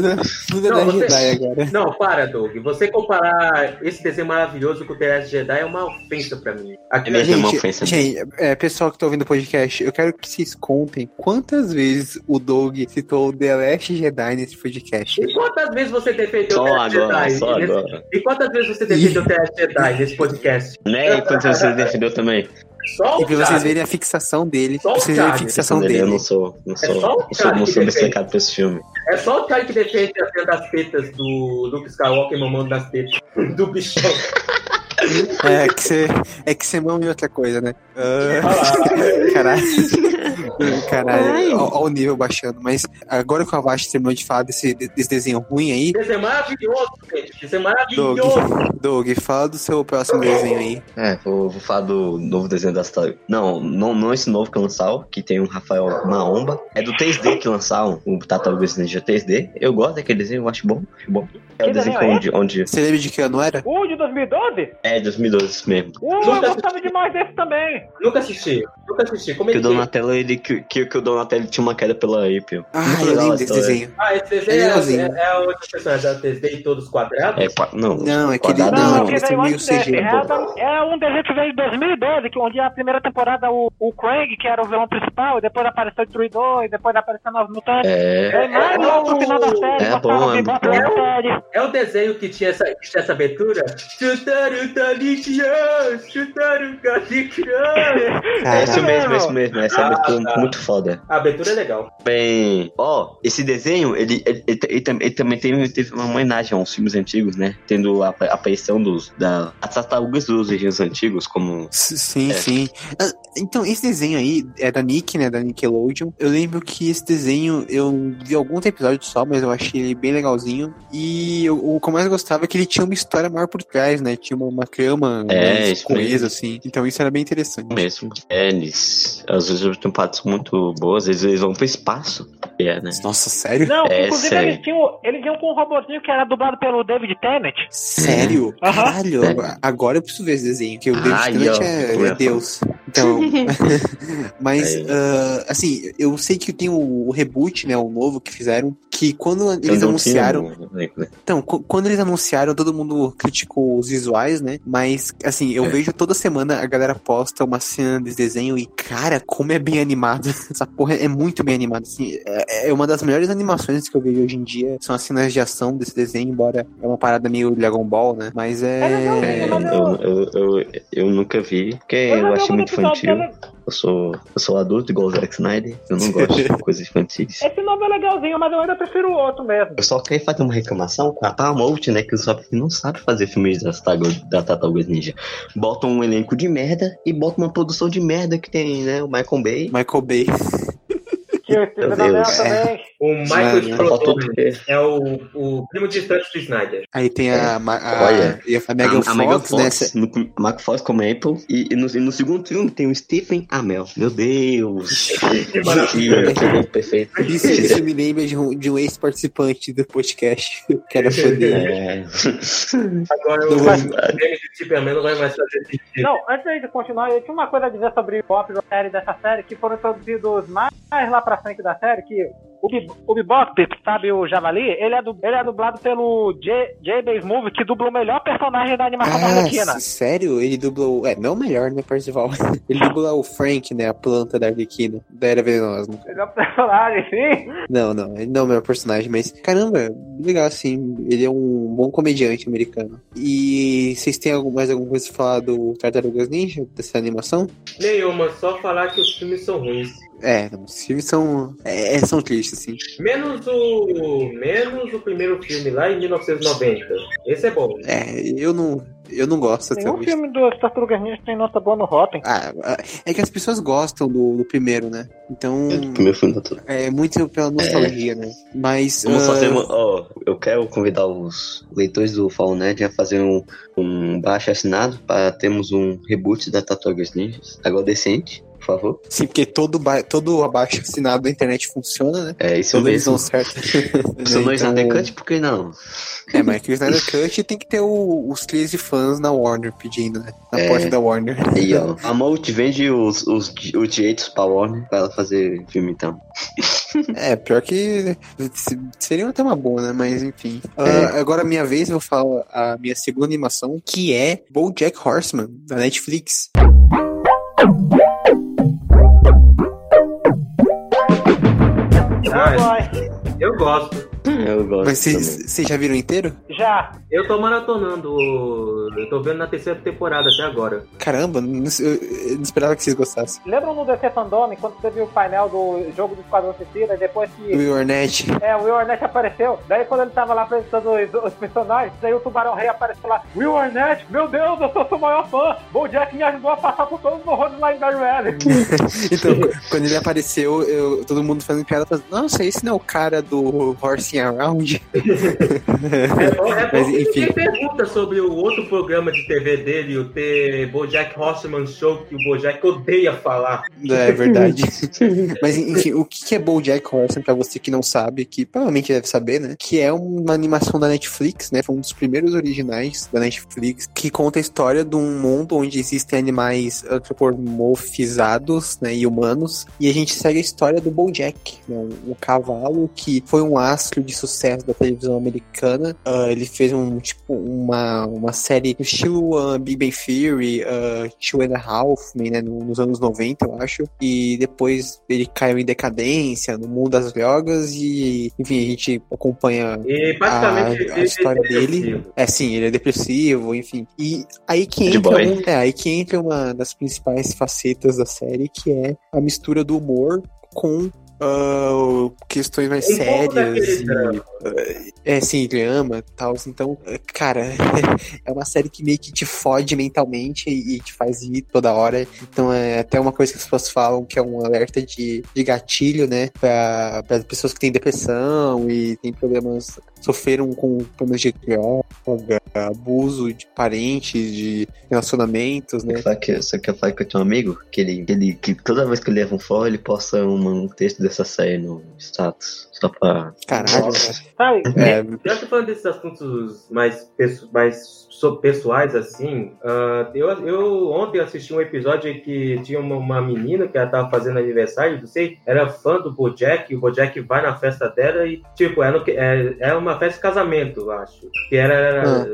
[SPEAKER 2] Não,
[SPEAKER 1] da
[SPEAKER 2] você-
[SPEAKER 1] Jedi agora.
[SPEAKER 2] Não, para, Doug. Você comparar esse desenho maravilhoso com o The Last Jedi é uma ofensa pra mim. Aqui,
[SPEAKER 3] É mesmo, é uma
[SPEAKER 1] Gente,
[SPEAKER 3] ofensa.
[SPEAKER 1] gente é, pessoal que tá ouvindo o podcast, eu quero que vocês contem quantas vezes o Doug citou o The Last Jedi nesse podcast.
[SPEAKER 2] E quantas vezes você defendeu o
[SPEAKER 3] Só
[SPEAKER 2] The Last
[SPEAKER 3] agora,
[SPEAKER 2] Jedi?
[SPEAKER 3] só
[SPEAKER 2] nesse-
[SPEAKER 3] agora.
[SPEAKER 2] E quantas vezes você defendeu o The Last Jedi nesse podcast?
[SPEAKER 3] Né? E quando você defendeu também?
[SPEAKER 2] Só
[SPEAKER 1] E
[SPEAKER 2] o
[SPEAKER 1] pra vocês verem a fixação dele.
[SPEAKER 2] Só
[SPEAKER 1] Pra
[SPEAKER 2] o
[SPEAKER 1] vocês verem a fixação
[SPEAKER 3] Eu
[SPEAKER 1] dele.
[SPEAKER 3] não sou, não sou,
[SPEAKER 2] É só o
[SPEAKER 3] não sou,
[SPEAKER 2] cara
[SPEAKER 3] não
[SPEAKER 2] que
[SPEAKER 3] sou
[SPEAKER 2] defende.
[SPEAKER 3] obcecado por esse filme.
[SPEAKER 2] É só o Charlie que defende a cena das tetas do Luke Skywalker mamando nas tetas do bichão.
[SPEAKER 1] É que você é que você mama em outra coisa, né? Ah,
[SPEAKER 2] Olha
[SPEAKER 1] caralho. Caralho, ó o nível baixando. Mas agora que o Avast terminou de falar desse, desse desenho ruim aí,
[SPEAKER 2] Desenho maravilhoso, gente. Desenho
[SPEAKER 1] Doug,
[SPEAKER 2] maravilhoso.
[SPEAKER 1] Doug, fala do seu próximo desenho aí.
[SPEAKER 3] É, vou, vou falar do novo desenho da Star. Não, não, não esse novo que lançaram, que tem o Rafael Maomba. É do 3D que lançaram, o Tartarugas Ninja 3D. Eu gosto daquele desenho, eu acho bom. Acho bom. É o
[SPEAKER 4] Que
[SPEAKER 3] desenho
[SPEAKER 4] é
[SPEAKER 3] onde, onde.
[SPEAKER 1] Você lembra de que ano era?
[SPEAKER 4] O de 2012?
[SPEAKER 3] É, 2012 mesmo.
[SPEAKER 4] Uh, eu gostava demais desse também.
[SPEAKER 2] Nunca assisti. Nunca assisti. Como é
[SPEAKER 3] Que o
[SPEAKER 2] que é?
[SPEAKER 3] Donatello, ele, que, que, que o Donatello tinha uma queda pela April.
[SPEAKER 1] Ah,
[SPEAKER 3] Muito
[SPEAKER 1] eu lembro desse desenho.
[SPEAKER 2] Ah, esse desenho
[SPEAKER 1] É
[SPEAKER 2] é, é, é outro personagem da 3D e todos quadrados?
[SPEAKER 3] É, não,
[SPEAKER 1] Não, é aquele-
[SPEAKER 3] quadrado
[SPEAKER 1] não,
[SPEAKER 4] Não, aí
[SPEAKER 1] meio. CG,
[SPEAKER 4] É, é um desenho que veio em 2012, que onde a primeira temporada o, o Krang, que era o vilão principal, e depois apareceu o Destruidor, e depois apareceu Novos Mutantes.
[SPEAKER 3] É,
[SPEAKER 4] É, mais logo no final da série,
[SPEAKER 3] É bom, é
[SPEAKER 2] bom. É o desenho que tinha essa, que tinha essa abertura? Chutaru Talikian, Chutaru Talikian.
[SPEAKER 3] Essa Isso mesmo, isso mesmo. Essa
[SPEAKER 2] Ah,
[SPEAKER 3] abertura
[SPEAKER 2] tá.
[SPEAKER 3] é muito foda.
[SPEAKER 2] A abertura é legal.
[SPEAKER 3] Bem, ó, esse desenho, ele, ele, ele- ele tam- ele também teve, teve uma homenagem aos filmes antigos, né? Tendo a, a aparição dos, da, as tartarugas dos desenhos antigos, como...
[SPEAKER 1] S- Sim,
[SPEAKER 3] É.
[SPEAKER 1] sim. Ah, Então, esse desenho aí é da Nick, né? Da Nickelodeon. Eu lembro que esse desenho eu vi alguns episódios só, mas eu achei ele bem legalzinho. E o que eu mais gostava é que ele tinha uma história maior por trás, né? Tinha uma, uma trama
[SPEAKER 3] É,
[SPEAKER 1] mais coesa, assim. Então isso era bem interessante.
[SPEAKER 3] Mesmo. É, eles... Às vezes as temporadas são muito boas, eles, eles vão pro espaço. É, né?
[SPEAKER 1] Nossa, sério?
[SPEAKER 4] Não,
[SPEAKER 3] É,
[SPEAKER 4] inclusive
[SPEAKER 3] sério.
[SPEAKER 4] eles tinham, eles iam com um robôzinho que era dublado pelo David Tennant.
[SPEAKER 1] Sério?
[SPEAKER 4] Aham.
[SPEAKER 1] Caralho,
[SPEAKER 3] Sério.
[SPEAKER 1] agora eu preciso ver esse desenho, porque o David
[SPEAKER 3] Ai,
[SPEAKER 1] Tennant
[SPEAKER 3] ó,
[SPEAKER 1] é, é Deus. Então, mas,
[SPEAKER 3] É.
[SPEAKER 1] ah, assim, eu sei que tem o, o reboot, né, o novo que fizeram, que quando eles
[SPEAKER 3] Eu não
[SPEAKER 1] anunciaram,
[SPEAKER 3] tinha né?
[SPEAKER 1] Então, qu- quando eles anunciaram, todo mundo criticou os visuais, né? Mas, assim, eu
[SPEAKER 3] É.
[SPEAKER 1] vejo toda semana a galera posta uma cena desse desenho e, cara, como é bem animado. Essa porra é muito bem animada. Assim, é, é uma das melhores animações que eu vejo hoje em dia. São as cenas de ação desse desenho, embora é uma parada meio Dragon Ball, né? Mas
[SPEAKER 4] É
[SPEAKER 1] é.
[SPEAKER 3] É, eu, eu, eu, eu nunca vi, porque
[SPEAKER 4] Eu
[SPEAKER 3] eu
[SPEAKER 4] não
[SPEAKER 3] achei muito
[SPEAKER 4] episódio,
[SPEAKER 3] infantil. Eu sou, eu sou adulto igual o Zack Snyder, eu não gosto de coisas infantis.
[SPEAKER 4] Esse nome é legalzinho, mas eu ainda prefiro o outro mesmo.
[SPEAKER 3] Eu só queria fazer uma reclamação com a Paramount, né? Que o Zop não sabe fazer filmes das Tartarugas da Tartarugas Ninja. Bota um elenco de merda e bota uma produção de merda que tem, né? O Michael Bay.
[SPEAKER 1] Michael Bay.
[SPEAKER 3] Meu
[SPEAKER 4] Amell
[SPEAKER 3] Deus.
[SPEAKER 4] também.
[SPEAKER 2] O Michael
[SPEAKER 3] faltou
[SPEAKER 2] Sprouse é o, o primo distante do Snyder.
[SPEAKER 1] Aí tem a, Ma- a,
[SPEAKER 3] Olha,
[SPEAKER 1] e a Megan
[SPEAKER 3] a, a Megan
[SPEAKER 1] Fox, né?
[SPEAKER 3] Fox, no, a Megan Fox como Apple. E, e no, e no segundo filme tem o Stephen Amell. Meu Deus! que
[SPEAKER 2] maravilha.
[SPEAKER 3] perfeito.
[SPEAKER 1] Isso, isso me lembra de um, de um ex-participante do podcast, que era poder.
[SPEAKER 3] É.
[SPEAKER 2] Agora o James de Superman não vai mais fazer sentido.
[SPEAKER 4] Não, antes de continuar, eu tinha uma coisa a dizer sobre o pop da série dessa série, que foram introduzidos mais, mais lá pra frente da série, que o, Bi- o Bebop, sabe, o Javali, ele é, du- ele é dublado pelo J. J. Bay Smooth, que dubla o melhor personagem da animação da
[SPEAKER 1] Ah,
[SPEAKER 4] Arlequina.
[SPEAKER 1] sério? Ele dublou. É, não o melhor, né, Percival? Ele dubla o Frank, né? A planta da Arlequina, da Era Venenosa. né?
[SPEAKER 4] Ele é um personagem, sim.
[SPEAKER 1] Não, não, ele não é o melhor personagem, mas caramba, legal assim. Ele é um bom comediante americano. E vocês têm algum- mais alguma coisa pra falar do Tartarugas Ninja, dessa animação?
[SPEAKER 2] Nenhuma, só falar que os filmes são ruins.
[SPEAKER 1] É, os filmes são. É, são tristes, assim.
[SPEAKER 2] Menos o. Menos o primeiro filme lá em 1990. Esse é bom.
[SPEAKER 1] É, eu não. Eu não gosto
[SPEAKER 4] Nenhum filme dos Tartarugas Ninja tem nota boa no Rotten.
[SPEAKER 1] Ah, ah, é que as pessoas gostam do, do primeiro, né? Então.
[SPEAKER 3] O primeiro filme da tudo.
[SPEAKER 1] É muito pela nostalgia, né? Mas.
[SPEAKER 3] Vamos fazer uma, ó, eu quero convidar os leitores do Fall Nerd a fazer um, um baixo assinado para termos um reboot da Tartarugas Ninjas. Agora decente, por favor.
[SPEAKER 1] Sim, porque todo, ba- todo abaixo assinado da internet funciona, né?
[SPEAKER 3] É isso
[SPEAKER 1] Todos
[SPEAKER 3] mesmo.
[SPEAKER 1] certo.
[SPEAKER 3] Se não é
[SPEAKER 1] Então,
[SPEAKER 3] Snyder Cut, por que não?
[SPEAKER 1] É, mas que o Snyder Cut tem que ter o- os clears de fãs na Warner pedindo, né? Na
[SPEAKER 3] É.
[SPEAKER 1] porta da Warner.
[SPEAKER 3] Aí, ó. A Malt vende os, os, os direitos pra Warner pra ela fazer filme, então.
[SPEAKER 1] É, pior que se- seria até uma boa, né? Mas enfim. Ah,
[SPEAKER 3] É.
[SPEAKER 1] agora a minha vez, eu vou falar a minha segunda animação, que é BoJack Horseman, da Netflix.
[SPEAKER 2] Ah, eu gosto.
[SPEAKER 3] Eu gosto
[SPEAKER 1] Mas vocês já viram inteiro?
[SPEAKER 4] Já.
[SPEAKER 2] Eu tô maratonando. o- Eu tô vendo na terceira temporada até agora.
[SPEAKER 1] Caramba, não- eu, eu não esperava que vocês gostassem.
[SPEAKER 4] Lembram no DC Fandom, quando você viu o painel do jogo do Esquadrão Suicida, depois que
[SPEAKER 1] Will Arnett.
[SPEAKER 4] é, o Will Arnett apareceu, daí quando ele tava lá apresentando os, os personagens, daí o Tubarão Rei apareceu lá, Will Arnett, meu Deus, eu sou seu maior fã, Bojack me ajudou a passar por todos os horrores lá em Barry.
[SPEAKER 1] Então, quando ele apareceu, eu- todo mundo fazendo piada, falando, nossa, esse não é o cara do Horsing Around?
[SPEAKER 2] É é bom
[SPEAKER 1] Mas, enfim.
[SPEAKER 2] pergunta sobre o outro programa de TV dele, o The Bojack Horseman Show, que o Bojack odeia falar.
[SPEAKER 1] É verdade. Mas enfim, o que que é BoJack Horseman pra você que não sabe, que provavelmente deve saber, né? Que é uma animação da Netflix, né? Foi um dos primeiros originais da Netflix que conta a história de um mundo onde existem animais antropomorfizados, né, e humanos, e a gente segue a história do BoJack, né, um, um cavalo que foi um astro de sucesso da televisão americana. Ah, ele fez um tipo uma, uma série no estilo uh, Big Bang Theory, uh, Two and a Half Men, né, no- nos anos 90, eu acho. E depois ele caiu em decadência no mundo das drogas e, enfim, a gente acompanha
[SPEAKER 2] E
[SPEAKER 1] a- a
[SPEAKER 2] ele
[SPEAKER 1] história
[SPEAKER 2] é
[SPEAKER 1] dele. É, sim, ele é depressivo, enfim. E aí que
[SPEAKER 3] De
[SPEAKER 1] entra, um- é, aí que entra uma das principais facetas da série, que é a mistura do humor com ah, questões mais
[SPEAKER 2] Um
[SPEAKER 1] sérias. e-
[SPEAKER 2] drama.
[SPEAKER 1] é, sim, drama e tal. Então, cara, é uma série que meio que te fode mentalmente e, e te faz rir toda hora. Então, é até uma coisa que as pessoas falam que é um alerta de, de gatilho, né? Pra, pra pessoas que têm depressão e têm problemas, sofreram com problemas de droga, abuso de parentes, de relacionamentos, né?
[SPEAKER 3] Só que, só que eu falo que eu tenho um amigo que ele, ele que toda vez que ele leva um fora, ele posta uma- um texto dessa série no status. Só pra.
[SPEAKER 1] Caralho,
[SPEAKER 4] Sabe?
[SPEAKER 1] é,
[SPEAKER 2] Já que falando desses assuntos mais, mais so- pessoais, assim, ah, eu, eu ontem assisti um episódio em que tinha uma, uma menina que ela tava fazendo aniversário, não sei, era fã do Bojack, e o Bojack vai na festa dela e, tipo, é, no que- é, é uma festa de casamento, eu acho. Que era.
[SPEAKER 1] Ah.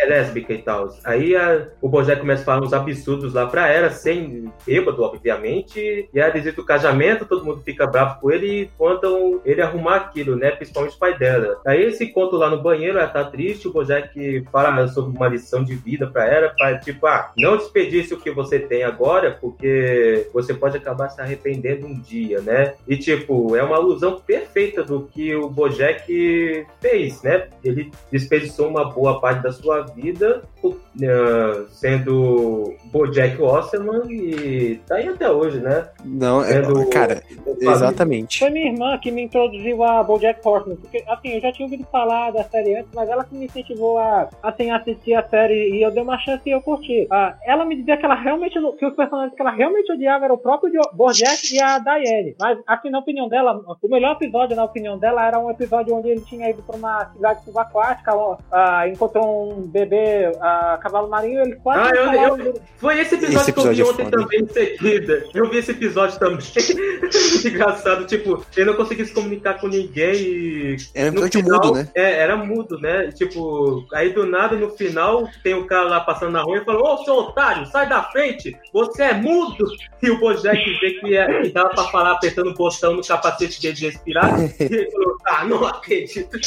[SPEAKER 2] É lésbica e tal. Aí a- o Bojack começa a falar uns absurdos lá pra ela, sem bêbado, obviamente. E aí visita o casamento, todo mundo fica bravo com ele e mandam ele arrumar aquilo, né? Principalmente o pai dela. Aí esse encontro lá no banheiro, ela tá triste, o Bojack fala sobre uma lição de vida pra ela, pra, tipo, ah, não desperdice o que você tem agora, porque você pode acabar se arrependendo um dia, né? E tipo, é uma alusão perfeita do que o Bojack fez, né? Ele desperdiçou uma boa parte da sua vida uh, sendo Bojack Horseman e tá aí até hoje, né?
[SPEAKER 1] não, é,
[SPEAKER 2] Sendo-
[SPEAKER 1] cara, exatamente.
[SPEAKER 4] Foi minha irmã que me introduziu a BoJack Horseman, porque assim, eu já tinha ouvido falar da série antes, mas ela que me incentivou a assim, assistir a série e eu dei uma chance e eu curti. Ah, ela me dizia que ela realmente, que os personagens que ela realmente odiava eram o próprio BoJack e a Diane. Mas assim, na opinião dela, o melhor episódio, na opinião dela, era um episódio onde ele tinha ido pra uma cidade subaquática, ó, ah, encontrou um bebê a cavalo marinho, ele quase
[SPEAKER 2] Ah, eu- eu-
[SPEAKER 4] do-
[SPEAKER 2] Foi esse episódio,
[SPEAKER 1] Esse
[SPEAKER 2] que eu vi
[SPEAKER 1] episódio é
[SPEAKER 2] ontem
[SPEAKER 1] foda.
[SPEAKER 2] também em seguida. Eu vi esse episódio também. Engraçado, tipo, ele não conseguia se comunicar com ninguém e.
[SPEAKER 1] Um
[SPEAKER 2] no
[SPEAKER 1] episódio
[SPEAKER 2] final-
[SPEAKER 1] mudo, né?
[SPEAKER 2] É, era mudo, né? Tipo, aí do nada, no final, tem o cara lá passando na rua e falou: Ô, seu otário, sai da frente, você é mudo! E o Bojack vê que, é, que dava pra falar apertando o botão no capacete dele de respirar. e ele falou: Ah, não acredito.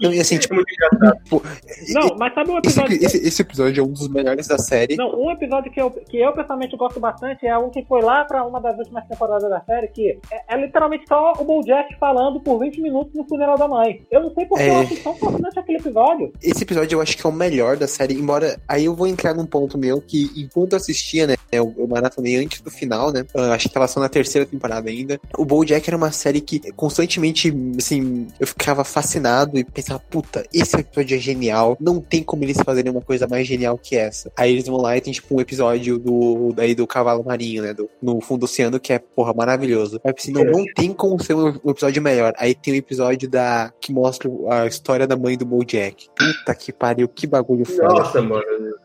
[SPEAKER 1] Não, e assim, tipo,
[SPEAKER 2] É muito engraçado.
[SPEAKER 1] pô,
[SPEAKER 4] Não, mas sabe um
[SPEAKER 1] esse,
[SPEAKER 4] episódio.
[SPEAKER 1] esse, esse episódio é um dos melhores da série.
[SPEAKER 4] Não, um episódio que eu, que eu pessoalmente gosto bastante é um que foi lá pra uma das últimas temporadas da série, que é, é literalmente só o Bojack falando por 20 minutos no funeral da mãe. Eu não sei porque
[SPEAKER 1] É.
[SPEAKER 4] eu acho tão fascinante aquele episódio.
[SPEAKER 1] Esse episódio eu acho que é o melhor da série, embora aí eu vou entrar num ponto meu que enquanto eu assistia, né, eu, eu maratonei antes do final, né, ah, acho que tava só na terceira temporada ainda, o BoJack era uma série que constantemente, assim, eu ficava fascinado e pensava, puta, esse episódio é genial, não tem como eles fazerem uma coisa mais genial que essa. Aí eles vão lá e tem, tipo, um episódio do, daí do cavalo marinho, né, do, no fundo do oceano, que é, porra, maravilhoso. Aí pensei, não, não tem como ser um, um episódio melhor. Aí tem o episódio da, que mostra a história da mãe do BoJack. Puta que pariu, que bagulho foda.
[SPEAKER 2] Nossa, mano.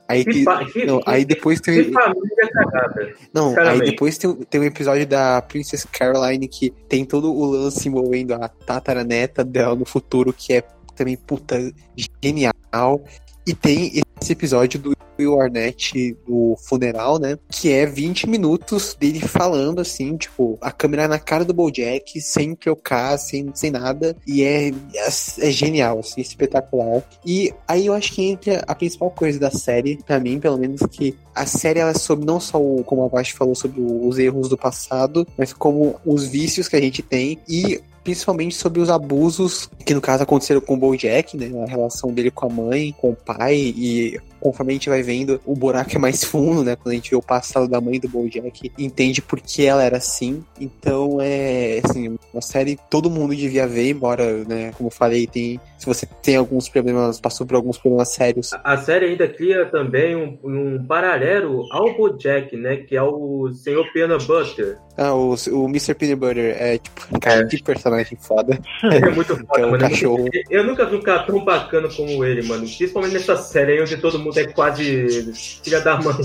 [SPEAKER 1] Aí,
[SPEAKER 2] Que,
[SPEAKER 1] tem-
[SPEAKER 2] que,
[SPEAKER 1] não,
[SPEAKER 2] que-
[SPEAKER 1] aí depois
[SPEAKER 2] que
[SPEAKER 1] tem,
[SPEAKER 2] família cagada.
[SPEAKER 1] não, aí depois tem, tem um episódio da Princess Caroline que tem todo o lance envolvendo a tataraneta dela no futuro, que é também, puta, genial. E tem esse episódio do Will Arnett do funeral, né? Que é 20 minutos dele falando assim, tipo, a câmera na cara do Bojack, sem trocar, sem, sem nada. E é, é, é genial, assim, espetacular. E aí eu acho que entra a principal coisa da série, pra mim, pelo menos, que a série ela é sobre não só o, como a Vasti falou, sobre os erros do passado, mas como os vícios que a gente tem e principalmente sobre os abusos que no caso aconteceram com o Bojack, né, a relação dele com a mãe, com o pai e conforme a gente vai vendo, o buraco é mais fundo, né? Quando a gente vê o passado da mãe do Bojack, entende por que ela era assim. Então é assim, uma série todo mundo devia ver, embora, né, como eu falei, tem. Se você tem alguns problemas, passou por alguns problemas sérios.
[SPEAKER 2] A série ainda cria também um, um paralelo ao Bojack, né? Que é o Senhor Peanut Butter.
[SPEAKER 1] Ah, o, o Mr. Peanut Butter é tipo, cara,
[SPEAKER 2] É.
[SPEAKER 1] que personagem foda.
[SPEAKER 2] É muito foda.
[SPEAKER 1] Então,
[SPEAKER 2] mano. Eu
[SPEAKER 1] cachorro.
[SPEAKER 2] Eu nunca vi um cara tão bacana como ele, mano. Principalmente nessa série aí onde todo mundo é quase filha da mãe.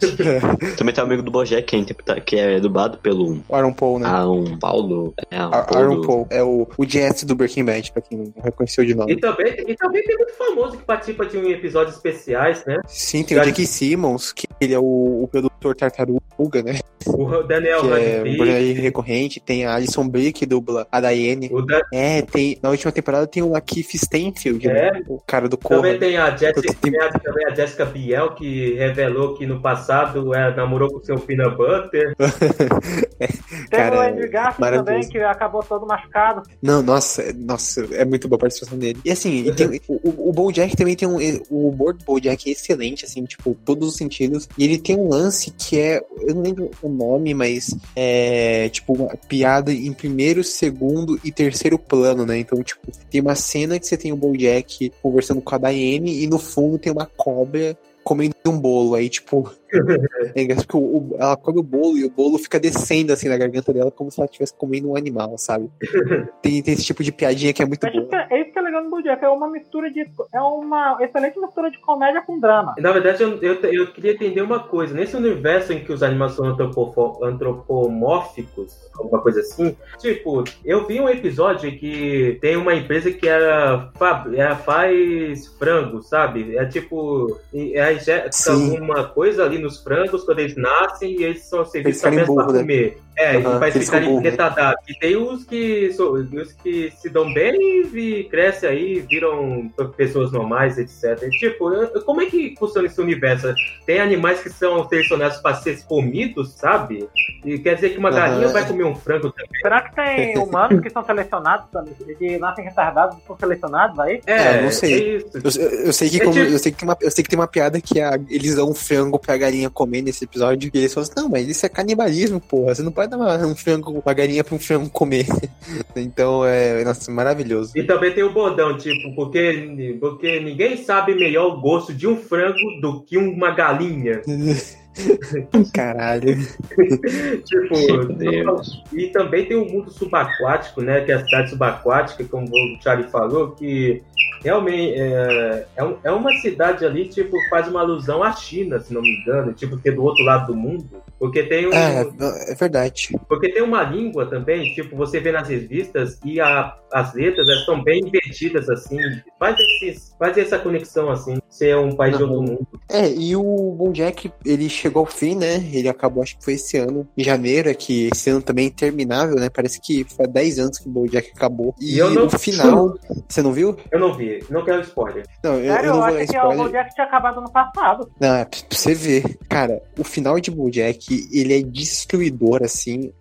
[SPEAKER 3] Também tem o amigo do Bojack, que é, interpreta- que é dublado pelo
[SPEAKER 1] O Aaron Paul, né?
[SPEAKER 3] Aaron Paulo. É, Aaron
[SPEAKER 1] Aaron
[SPEAKER 3] Paulo.
[SPEAKER 1] Paul é o, o Jesse do Breaking Bad, pra quem não reconheceu de
[SPEAKER 2] E
[SPEAKER 1] nome.
[SPEAKER 2] também, e também tem muito famoso que participa de um episódios especiais, né?
[SPEAKER 1] Sim, tem o Jake Simmons, que ele é o, o produtor tartaruga, né?
[SPEAKER 2] O Daniel
[SPEAKER 1] Que é um
[SPEAKER 2] Radcliffe.
[SPEAKER 1] personagem recorrente. Tem a Alison Brie, que dubla a Diane.
[SPEAKER 2] O da-
[SPEAKER 1] É, tem. Na última temporada tem o Lakeith Stanfield,
[SPEAKER 2] É.
[SPEAKER 1] né? O cara do
[SPEAKER 2] Também
[SPEAKER 1] Corra.
[SPEAKER 2] tem a, Jessica,
[SPEAKER 1] Tem-
[SPEAKER 2] tem a, também a Jessica Biel, que revelou que no passado ela namorou com o seu Peanut Butter.
[SPEAKER 4] Tem
[SPEAKER 1] Cara,
[SPEAKER 4] o Andrew Garfield também, que acabou todo machucado.
[SPEAKER 1] Não, nossa, é- nossa, é muito boa a participação dele. E assim, e tem- o, o- o BoJack também tem um. O humor do BoJack é excelente, assim, tipo, todos os sentidos. E ele tem um lance que é. Eu não lembro o nome, mas é. Tipo, uma piada em primeiro, segundo e terceiro plano, né? Então, tipo, tem uma cena que você tem o BoJack conversando com a Diane e no fundo tem uma cobra comendo um bolo. Aí, tipo. É engraçado porque o- o- ela come o bolo e o bolo fica descendo assim na garganta dela como se ela estivesse comendo um animal, sabe? Tem, tem esse tipo de piadinha que é muito
[SPEAKER 4] acho
[SPEAKER 1] boa.
[SPEAKER 4] que é isso que é legal no Bojack, é uma mistura de. É uma excelente mistura de comédia com drama.
[SPEAKER 2] Na verdade, eu, eu, eu queria entender uma coisa. Nesse universo em que os animais são antropofo- antropomórficos, alguma coisa assim, tipo, eu vi um episódio que tem uma empresa que era, ela faz frango, sabe? É tipo, injeta
[SPEAKER 1] Sim.
[SPEAKER 2] alguma coisa ali nos frangos quando eles nascem e eles são servidos apenas para
[SPEAKER 1] né?
[SPEAKER 2] comer. É, e
[SPEAKER 1] ficam
[SPEAKER 2] ficarem
[SPEAKER 1] burro.
[SPEAKER 2] retardados. E tem os que, os que se dão bem e crescem aí, viram pessoas normais, etc. Tipo, como é que funciona esse universo? Tem animais que são selecionados para ser comidos, sabe? E quer dizer que uma
[SPEAKER 1] Aham.
[SPEAKER 2] galinha vai comer um frango também.
[SPEAKER 4] Será que tem humanos que são selecionados, também, que nascem retardados e são selecionados aí?
[SPEAKER 1] É, não sei.
[SPEAKER 2] é.
[SPEAKER 1] Eu, eu- eu sei que
[SPEAKER 2] É
[SPEAKER 1] como-
[SPEAKER 2] tipo-
[SPEAKER 1] eu sei que tem uma, eu sei que tem uma piada que a- eles dão um frango pra galinha comer nesse episódio e eles falam assim, não, mas isso é canibalismo, porra. Você não pode dar uma, um frango, uma galinha pra um frango comer. então é, nossa, maravilhoso.
[SPEAKER 2] E também tem o bordão, tipo, porque, porque ninguém sabe melhor o gosto de um frango do que uma galinha.
[SPEAKER 1] Caralho.
[SPEAKER 2] Tipo. E também tem o mundo subaquático, né? Que é a cidade subaquática, como o Charlie falou, que realmente é, é, é uma cidade ali, tipo, faz uma alusão à China, se não me engano, tipo, que é do outro lado do mundo. Porque tem um,
[SPEAKER 1] É, é verdade.
[SPEAKER 2] porque tem uma língua também, tipo, você vê nas revistas e a- as letras elas estão bem invertidas, assim. Faz, esses, faz essa conexão, assim, ser um país de outro mundo.
[SPEAKER 1] É, e o BoJack, ele chegou ao fim, né? Ele acabou, acho que foi esse ano, em janeiro, é que esse ano também é interminável, né? Parece que foi há 10 anos que o BoJack acabou. E
[SPEAKER 2] E eu não-
[SPEAKER 1] o final, você não viu?
[SPEAKER 2] Eu não vi, não quero spoiler.
[SPEAKER 1] Não, eu,
[SPEAKER 4] Sério,
[SPEAKER 1] eu não vou
[SPEAKER 4] acho que o. Bojack tinha acabado no passado.
[SPEAKER 1] Não, é pra você ver. Cara, o final de BoJack, ele é destruidor, assim.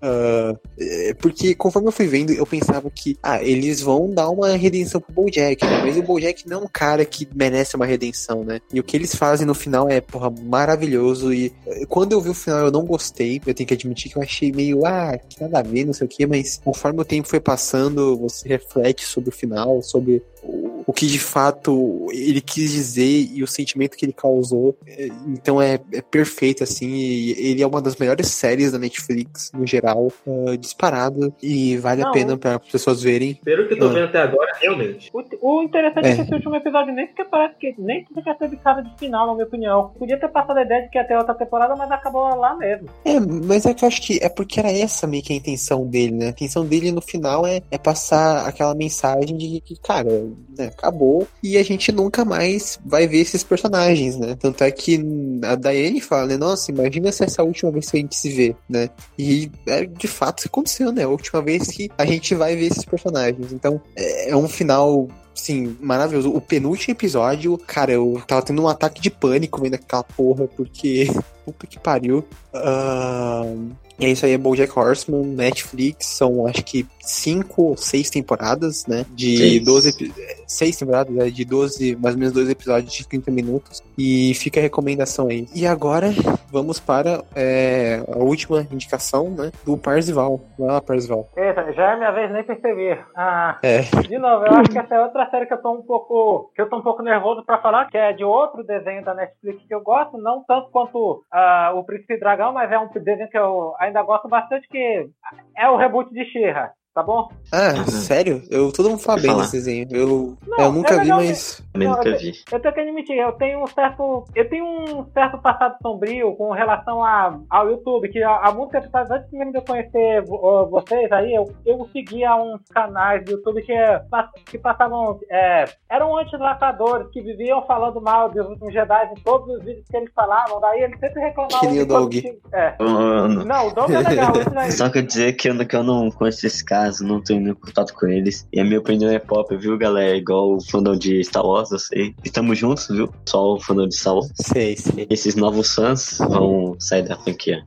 [SPEAKER 1] é, porque conforme eu fui vendo, eu pensava que, ah, eles vão dar uma redenção pro BoJack, né? Mas o BoJack não é um cara que merece uma redenção, né? E o que eles fazem no final é, porra, maravilhoso. E quando eu vi o final, eu não gostei. Eu tenho que admitir que eu achei meio, ah, que nada a ver, não sei o quê. Mas conforme o tempo foi passando, você reflete sobre o final, sobre o, o que de fato ele quis dizer e o sentimento que ele causou. É, Então é, é perfeito, assim. E ele é uma das melhores séries da Netflix, no geral, ah, disparado. E vale a
[SPEAKER 4] Não,
[SPEAKER 1] pena para as pessoas verem.
[SPEAKER 2] Pelo que eu tô
[SPEAKER 1] Ah.
[SPEAKER 2] vendo até agora, realmente.
[SPEAKER 4] O, o interessante é.
[SPEAKER 1] É.
[SPEAKER 4] que esse último episódio nem sequer parece que nem sequer teve cara de final, na minha opinião. Podia ter passado a ideia de que ia ter outra temporada, mas acabou lá mesmo.
[SPEAKER 1] É, mas é que eu acho que é porque era essa meio que a intenção dele, né? A intenção dele no final é, é passar aquela mensagem de que, cara, né, acabou e a gente nunca mais vai ver esses personagens, né? Tanto é que a Diane fala, né? Nossa, imagina se essa última vez que a gente se vê, né? E é, de fato isso aconteceu, né? A última vez que a gente vai ver esses personagens. Então, é, é um final. Sim, maravilhoso. O penúltimo episódio, cara, eu tava tendo um ataque de pânico vendo aquela porra, porque. Puta que pariu. Ahn, e é isso aí, é BoJack Horseman, Netflix, são acho que cinco ou seis temporadas, né? De
[SPEAKER 3] Seis.
[SPEAKER 1] 12 epi- seis temporadas, né? De 12, mais ou menos dois episódios de 30 minutos. E fica a recomendação aí. E agora vamos para é, a última indicação, né? Do Parzival. Vai lá, Parzival.
[SPEAKER 4] Eita, já é minha vez, nem percebi. Ah,
[SPEAKER 1] É.
[SPEAKER 4] de novo, eu acho que essa é outra série que eu tô um pouco. que eu tô um pouco nervoso pra falar, que é de outro desenho da Netflix que eu gosto, não tanto quanto ah, o Príncipe Dragão, mas é um desenho que eu ainda gosto bastante, que é o reboot de She-Ra. Tá bom?
[SPEAKER 1] Ah,
[SPEAKER 3] Uhum.
[SPEAKER 1] sério? Eu, todo mundo fala bem desse desenho. Eu,
[SPEAKER 4] Não,
[SPEAKER 1] eu nunca
[SPEAKER 4] é
[SPEAKER 1] vi, mas.
[SPEAKER 4] Não,
[SPEAKER 3] nunca
[SPEAKER 4] eu-
[SPEAKER 3] vi.
[SPEAKER 4] Eu tenho que admitir, eu tenho um certo. Eu tenho um certo passado sombrio com relação a, ao YouTube, que há, há muito tempo atrás, antes mesmo de eu conhecer vo- vocês aí, eu, eu seguia uns canais do YouTube que, é, que passavam. é, eram anti-lacradores que viviam falando mal dos últimos Jedi em todos os vídeos que eles falavam, daí eles sempre reclamavam.
[SPEAKER 1] Que nem o Doug.
[SPEAKER 4] É.
[SPEAKER 3] Mano,
[SPEAKER 4] Não, o Doug é legal.
[SPEAKER 3] Só quer dizer que eu, que eu não conheço esse caso, não tenho nenhum contato com eles. E a minha opinião é pop, viu, galera? Igual o fandom de Star Wars, eu sei. Estamos juntos, viu? Só o fandom de Star Wars.
[SPEAKER 1] Sei, sei.
[SPEAKER 3] Esses novos fãs vão sair da franquia.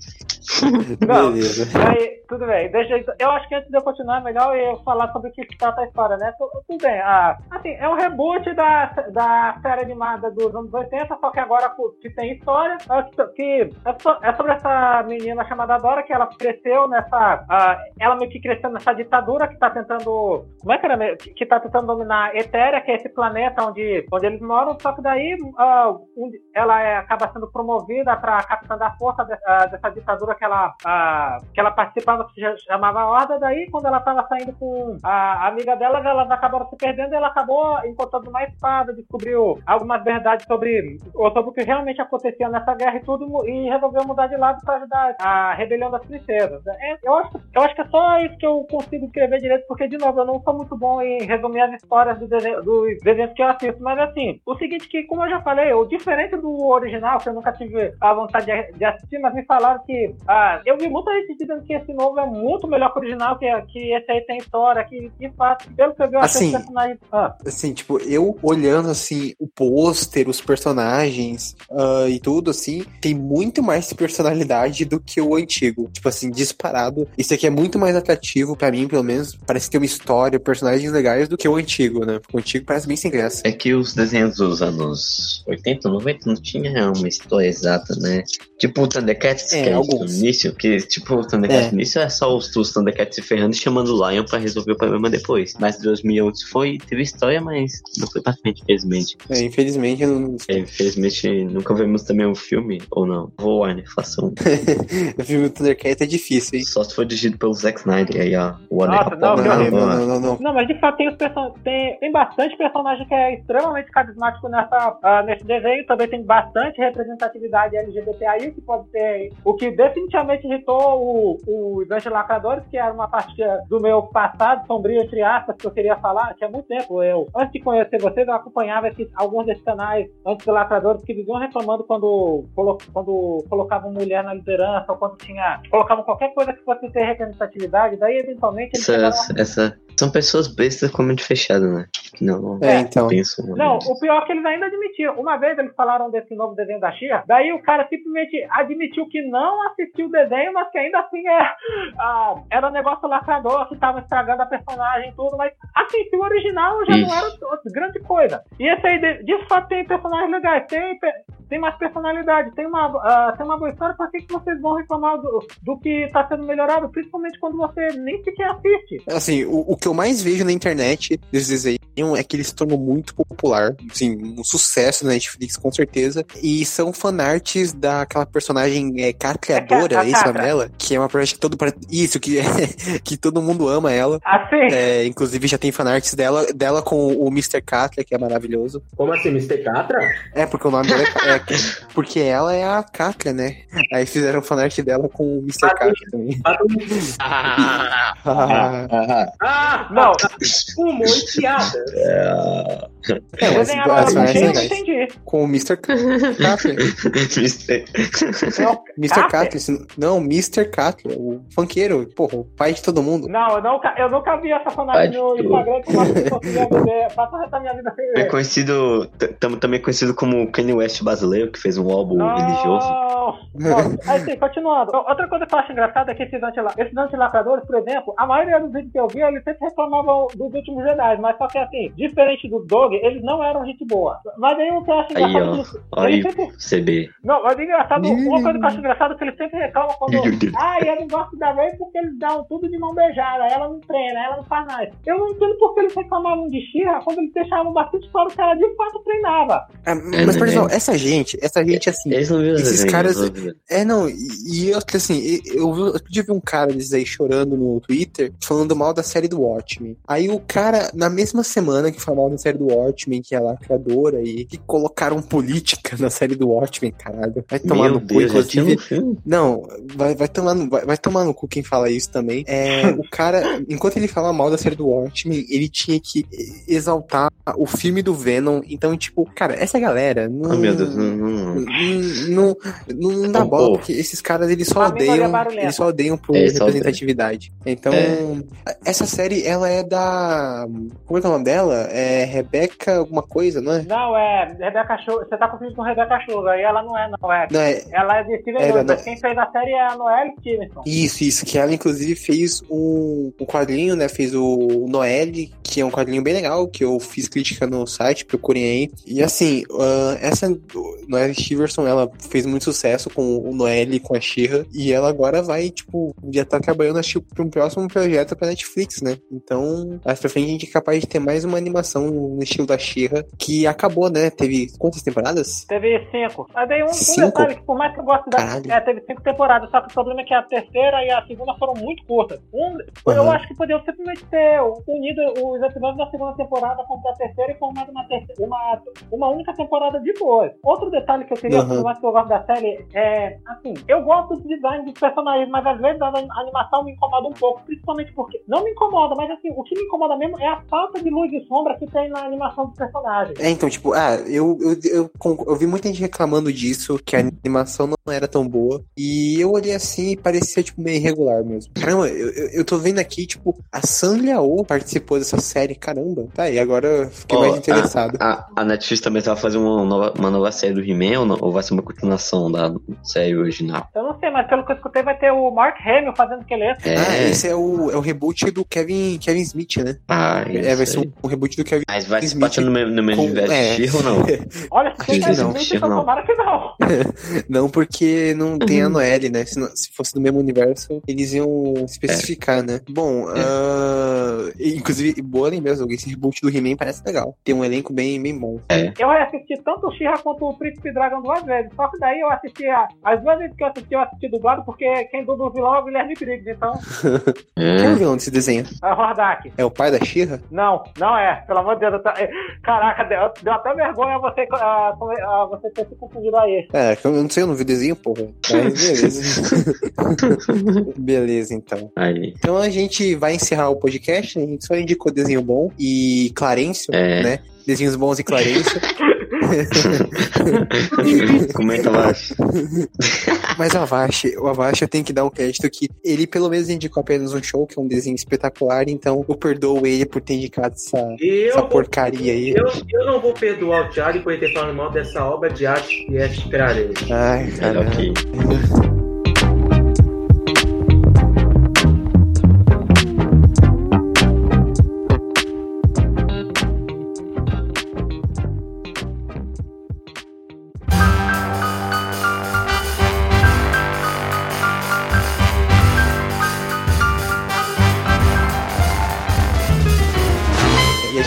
[SPEAKER 4] Não.
[SPEAKER 1] Beleza.
[SPEAKER 4] Aí, tudo bem. Deixa, eu- acho que antes de eu continuar, é melhor eu falar sobre o que se trata a história, né? Tu- Tudo bem. Ah, assim, é um reboot da, da série animada dos anos 80, só que agora que tem história. ah, Que, que é, é sobre essa menina chamada Dora, que ela cresceu nessa. ah, ela meio que cresceu nessa ditadura que tá tentando. Como é que era? Que, que tá tentando dominar Etéria, que é esse planeta onde, onde eles moram, só que daí um- ela é- acaba sendo promovida pra capitã da força de- ah, dessa ditadura que ela, ah, que ela participava, que se chamava Horda. Daí, quando ela tava saindo com a amiga dela, elas acabaram se perdendo e ela acabou encontrando uma espada, descobriu algumas verdades sobre, sobre o que realmente acontecia nessa guerra e tudo, e resolveu mudar de lado para ajudar a rebelião das princesas. É, eu, acho, eu acho que é só isso que eu consigo escrever direito, porque, de novo, eu não sou muito bom em resumir as histórias do desenho- dos desenhos que eu assisto, mas assim, o seguinte que, como eu já falei, o diferente do original, que eu nunca tive a vontade de, de assistir, mas me falaram que ah, eu vi muita gente dizendo que esse novo é muito melhor que o original, que, que esse aí tem história, que de fato, pelo que eu vi, eu achei
[SPEAKER 1] Assim,
[SPEAKER 4] os personagens. Ah,
[SPEAKER 1] Assim, tipo, eu olhando assim o pôster, os personagens ah, e tudo, assim, tem muito mais personalidade do que o antigo. Tipo assim, disparado. Isso aqui é muito mais atrativo pra mim, pelo menos. Parece ter uma história, personagens legais do que o antigo, né? Porque o antigo parece bem sem graça.
[SPEAKER 3] É que os desenhos dos anos 80, 90 não tinha uma história exata, né? Tipo o Thundercats,
[SPEAKER 1] É,
[SPEAKER 3] que é
[SPEAKER 1] alguns.
[SPEAKER 3] no início, que tipo o Thundercats
[SPEAKER 1] É.
[SPEAKER 3] no início é só os, os Thundercats se ferrando e chamando o Lion pra resolver o problema depois. Mas 2011 foi, teve história, mas não foi pra frente, infelizmente.
[SPEAKER 1] É, infelizmente, não...
[SPEAKER 3] É, infelizmente nunca vimos também um filme, ou não. Vou, faça um.
[SPEAKER 1] o filme do Thundercat é difícil, hein?
[SPEAKER 3] Só se for dirigido pelo Zack Snyder, aí ó.
[SPEAKER 4] Nossa, não, que
[SPEAKER 1] Não,
[SPEAKER 4] horrível.
[SPEAKER 1] não, não, não, não.
[SPEAKER 4] Não, mas de fato tem, os person... tem, tem bastante personagem que é extremamente carismático nessa, ah, nesse desenho. Também tem bastante representatividade LGBTI, que pode ser o que definitivamente irritou o, os antilacradores, que era uma parte do meu passado sombrio, entre aspas, que eu queria falar, que há muito tempo. Eu, antes de conhecer vocês, eu acompanhava esses, alguns desses canais antilacradores que viviam reclamando quando, colo- quando colocavam mulher na liderança, ou quando tinha. colocavam qualquer coisa que fosse ter representatividade. Daí, eventualmente, chegaram a
[SPEAKER 3] Essa, essa, são pessoas bestas com a mente fechada, né? Não
[SPEAKER 1] É, então.
[SPEAKER 3] pensam.
[SPEAKER 4] Não, o pior é que eles ainda admitiram. Uma vez eles falaram desse novo desenho da Xia, daí o cara simplesmente admitiu que não assistiu o desenho, mas que ainda assim é, ah, era um negócio lacrador, que tava estragando a personagem e tudo, mas assim, se o original já não era grande coisa. E esse aí, de, de fato, tem personagens legais, tem, tem mais personalidade, tem uma, ah, tem uma boa história, por que, que vocês vão reclamar do, do que tá sendo melhorado, principalmente quando você nem sequer assiste?
[SPEAKER 1] Assim, o, o que eu mais vejo na internet desse desenho é que ele se tornou muito popular. Assim, um sucesso na Netflix, com certeza. E são fanarts daquela personagem é, Catreadora,
[SPEAKER 4] É,
[SPEAKER 1] é isso dela? Que é uma personagem que todo, isso, que, que todo mundo ama ela.
[SPEAKER 4] Assim,
[SPEAKER 1] É, inclusive já tem fanarts dela, dela com o Mr. Catra, que é maravilhoso.
[SPEAKER 2] Como assim, Mr. Catra?
[SPEAKER 1] É, porque o nome dela é, é- Porque ela é a Catra, né? Aí fizeram fanart dela com o Mr. Catra também.
[SPEAKER 3] Ah,
[SPEAKER 1] Ah,
[SPEAKER 3] ah,
[SPEAKER 2] Ah,
[SPEAKER 4] não,
[SPEAKER 2] humor e piada.
[SPEAKER 3] ah.
[SPEAKER 1] É, mas
[SPEAKER 4] desenharam
[SPEAKER 1] as
[SPEAKER 4] ela
[SPEAKER 1] fanarts
[SPEAKER 4] bonitinho, eu não
[SPEAKER 1] legais.
[SPEAKER 4] entendi.
[SPEAKER 1] Com o Mr.
[SPEAKER 4] O
[SPEAKER 1] Mr. Esse- não, Mr. Catra, o funkeiro, porra, o pai de todo mundo.
[SPEAKER 4] Não, eu nunca, eu nunca vi essa fanart no. Instagram que pra minha vida
[SPEAKER 3] É
[SPEAKER 4] ver.
[SPEAKER 3] conhecido, também conhecido como Kanye West brasileiro, que fez um álbum religioso.
[SPEAKER 4] Não, não. Aí sim, continuando. Outra coisa que eu acho engraçada é que esses, antila esses antilacradores, por exemplo, a maioria dos vídeos que eu vi, eles sempre reclamavam dos últimos Jedi, mas só que assim, diferente do Dog, eles não eram gente boa. Mas aí o que eu acho
[SPEAKER 3] Aí,
[SPEAKER 4] engraçado
[SPEAKER 3] ó.
[SPEAKER 4] disso,
[SPEAKER 3] Aí,
[SPEAKER 4] sempre
[SPEAKER 3] CB.
[SPEAKER 4] Não, mas é engraçado, uma coisa que eu acho engraçado é que eles sempre reclamam quando. Ah, eu não gosto da Ray porque eles dão tudo de mão beijada, ela não treina, ela não faz nada. Eu não entendo porque eles reclamavam de Shira quando eles deixavam bastante claro que ela de fato treinava.
[SPEAKER 1] Ah, mas, por
[SPEAKER 3] né?
[SPEAKER 1] exemplo, essa gente, essa gente, assim,
[SPEAKER 3] Eles não viram os
[SPEAKER 1] esses caras. É, não, e, eu, assim, eu podia ver um cara desses aí chorando no Twitter, falando mal da série do Watchmen. Aí o cara, na mesma semana que falou mal da série do Watchmen, que é lacradora, e que colocaram política na série do Watchmen, caralho. Vai tomar
[SPEAKER 3] Meu
[SPEAKER 1] no cu,
[SPEAKER 3] Deus,
[SPEAKER 1] inclusive.
[SPEAKER 3] um?
[SPEAKER 1] Não, vai, vai, tomar no, vai, vai tomar no cu quem fala isso também. É, o cara, enquanto ele fala mal da série do Watchmen, ele tinha que exaltar o filme do Venom. Então, tipo, cara, essa galera não.
[SPEAKER 3] Ah, meu Deus, não, não, não.
[SPEAKER 1] Não, não, não dá
[SPEAKER 3] Ô,
[SPEAKER 1] bola,
[SPEAKER 3] ô.
[SPEAKER 1] porque esses caras eles só odeiam. Eles só odeiam por
[SPEAKER 3] É,
[SPEAKER 1] representatividade. Então,
[SPEAKER 3] É.
[SPEAKER 1] essa série, ela é da. Como é que é o nome dela? É Rebecca alguma coisa, não é?
[SPEAKER 4] Não, é Rebeca Sugar. Você tá confundindo com Rebeca Sugar. E ela não é, não. É.
[SPEAKER 1] Não, é.
[SPEAKER 4] Ela é de Steven
[SPEAKER 1] Era da-
[SPEAKER 4] Quem fez a série é a Noelle Stevenson.
[SPEAKER 1] Isso, isso, que ela inclusive fez um, um quadrinho, né? Fez o Noelle, que é um quadrinho bem legal, que eu fiz crítica no site, procurem aí. E assim, ah, essa Noelle Stevenson, ela fez muito sucesso com o Noelle e com a Shira, e ela agora vai, tipo, já tá trabalhando acho, pra um próximo projeto pra Netflix, né? Então, mais pra frente a gente é capaz de ter mais uma animação no da Shira, que acabou, né? Teve quantas temporadas?
[SPEAKER 4] Teve cinco. Mas daí um, um
[SPEAKER 1] Cinco?
[SPEAKER 4] detalhe que, por mais que eu goste da. É, teve cinco temporadas, só que o problema é que a terceira e a segunda foram muito curtas. Um, Eu
[SPEAKER 1] Aham.
[SPEAKER 4] acho que poderiam simplesmente ter unido os episódios da segunda temporada com a terceira e formado uma, terceira, uma, uma única temporada de. Outro detalhe que eu queria,
[SPEAKER 1] Aham.
[SPEAKER 4] por mais que eu gosto da série, é assim, eu gosto do design dos personagens, mas às vezes a animação me incomoda um pouco, principalmente porque. Não me incomoda, mas assim, o que me incomoda mesmo é a falta de luz e sombra que tem na animação dos personagens.
[SPEAKER 1] É, então, tipo, ah, eu, eu, eu, eu vi muita gente reclamando disso, que a animação não era tão boa. E eu olhei assim e parecia, tipo, meio irregular mesmo. Caramba, eu, eu, eu tô vendo aqui, tipo, a San Liao participou dessa série, caramba. Tá, e agora eu fiquei
[SPEAKER 3] Ó,
[SPEAKER 1] mais interessado.
[SPEAKER 3] A, a Netflix também vai fazer uma nova, uma nova série do He-Man ou, não? ou vai ser uma continuação da série original?
[SPEAKER 4] Eu não sei, mas pelo que eu escutei, vai ter o Mark Hamill fazendo esqueleto.
[SPEAKER 3] É,
[SPEAKER 1] Ah, esse é o, é o reboot do Kevin, Kevin Smith, né?
[SPEAKER 3] ah,
[SPEAKER 1] É, vai ser um, um reboot do Kevin
[SPEAKER 3] Mas vai
[SPEAKER 1] Smith
[SPEAKER 3] passar no mesmo, no mesmo
[SPEAKER 1] com-
[SPEAKER 3] universo
[SPEAKER 1] é.
[SPEAKER 3] ou não?
[SPEAKER 4] Olha, mais
[SPEAKER 1] não,
[SPEAKER 4] então tomara que não.
[SPEAKER 1] Não, porque não tem a Noelle, né? Se, não- se fosse do mesmo universo, eles iam especificar, né? Bom, ah, inclusive, boa lembrança, esse reboot do He-Man parece legal. Tem um elenco bem, bem bom.
[SPEAKER 4] Eu assisti tanto o She-Ra quanto o Príncipe Dragon duas vezes. Só que daí eu assisti a, as duas vezes que eu assisti, eu assisti dublado, porque quem dubla o vilão é o Guilherme Briggs. Então,
[SPEAKER 1] Quem é o
[SPEAKER 3] É.
[SPEAKER 1] vilão desse desenho?
[SPEAKER 4] é o Hordak.
[SPEAKER 1] É o pai da Shira?
[SPEAKER 4] Não, não é. Pelo amor de Deus. eu tô- é, Caraca, deu, deu até vergonha você, ah, ah, você ter se confundido aí.
[SPEAKER 1] É, eu não sei, eu não vi o desenho, porra. Mas beleza. beleza, então.
[SPEAKER 3] Aí.
[SPEAKER 1] Então a gente vai encerrar o podcast, né? a gente só indicou desenho bom e Clarencio,
[SPEAKER 3] É.
[SPEAKER 1] né? Desenhos bons e Clarencio.
[SPEAKER 3] Comenta lá.
[SPEAKER 1] Mas o Avashi, o Avashi eu tenho que dar um crédito que ele pelo menos indicou apenas um show, que é um desenho espetacular, então eu perdoo ele por ter indicado essa,
[SPEAKER 2] Eu,
[SPEAKER 1] essa porcaria aí.
[SPEAKER 2] eu, eu não vou perdoar o Thiago por ele ter falado mal dessa obra de arte que é.
[SPEAKER 1] Ai,
[SPEAKER 3] É,
[SPEAKER 1] caramba.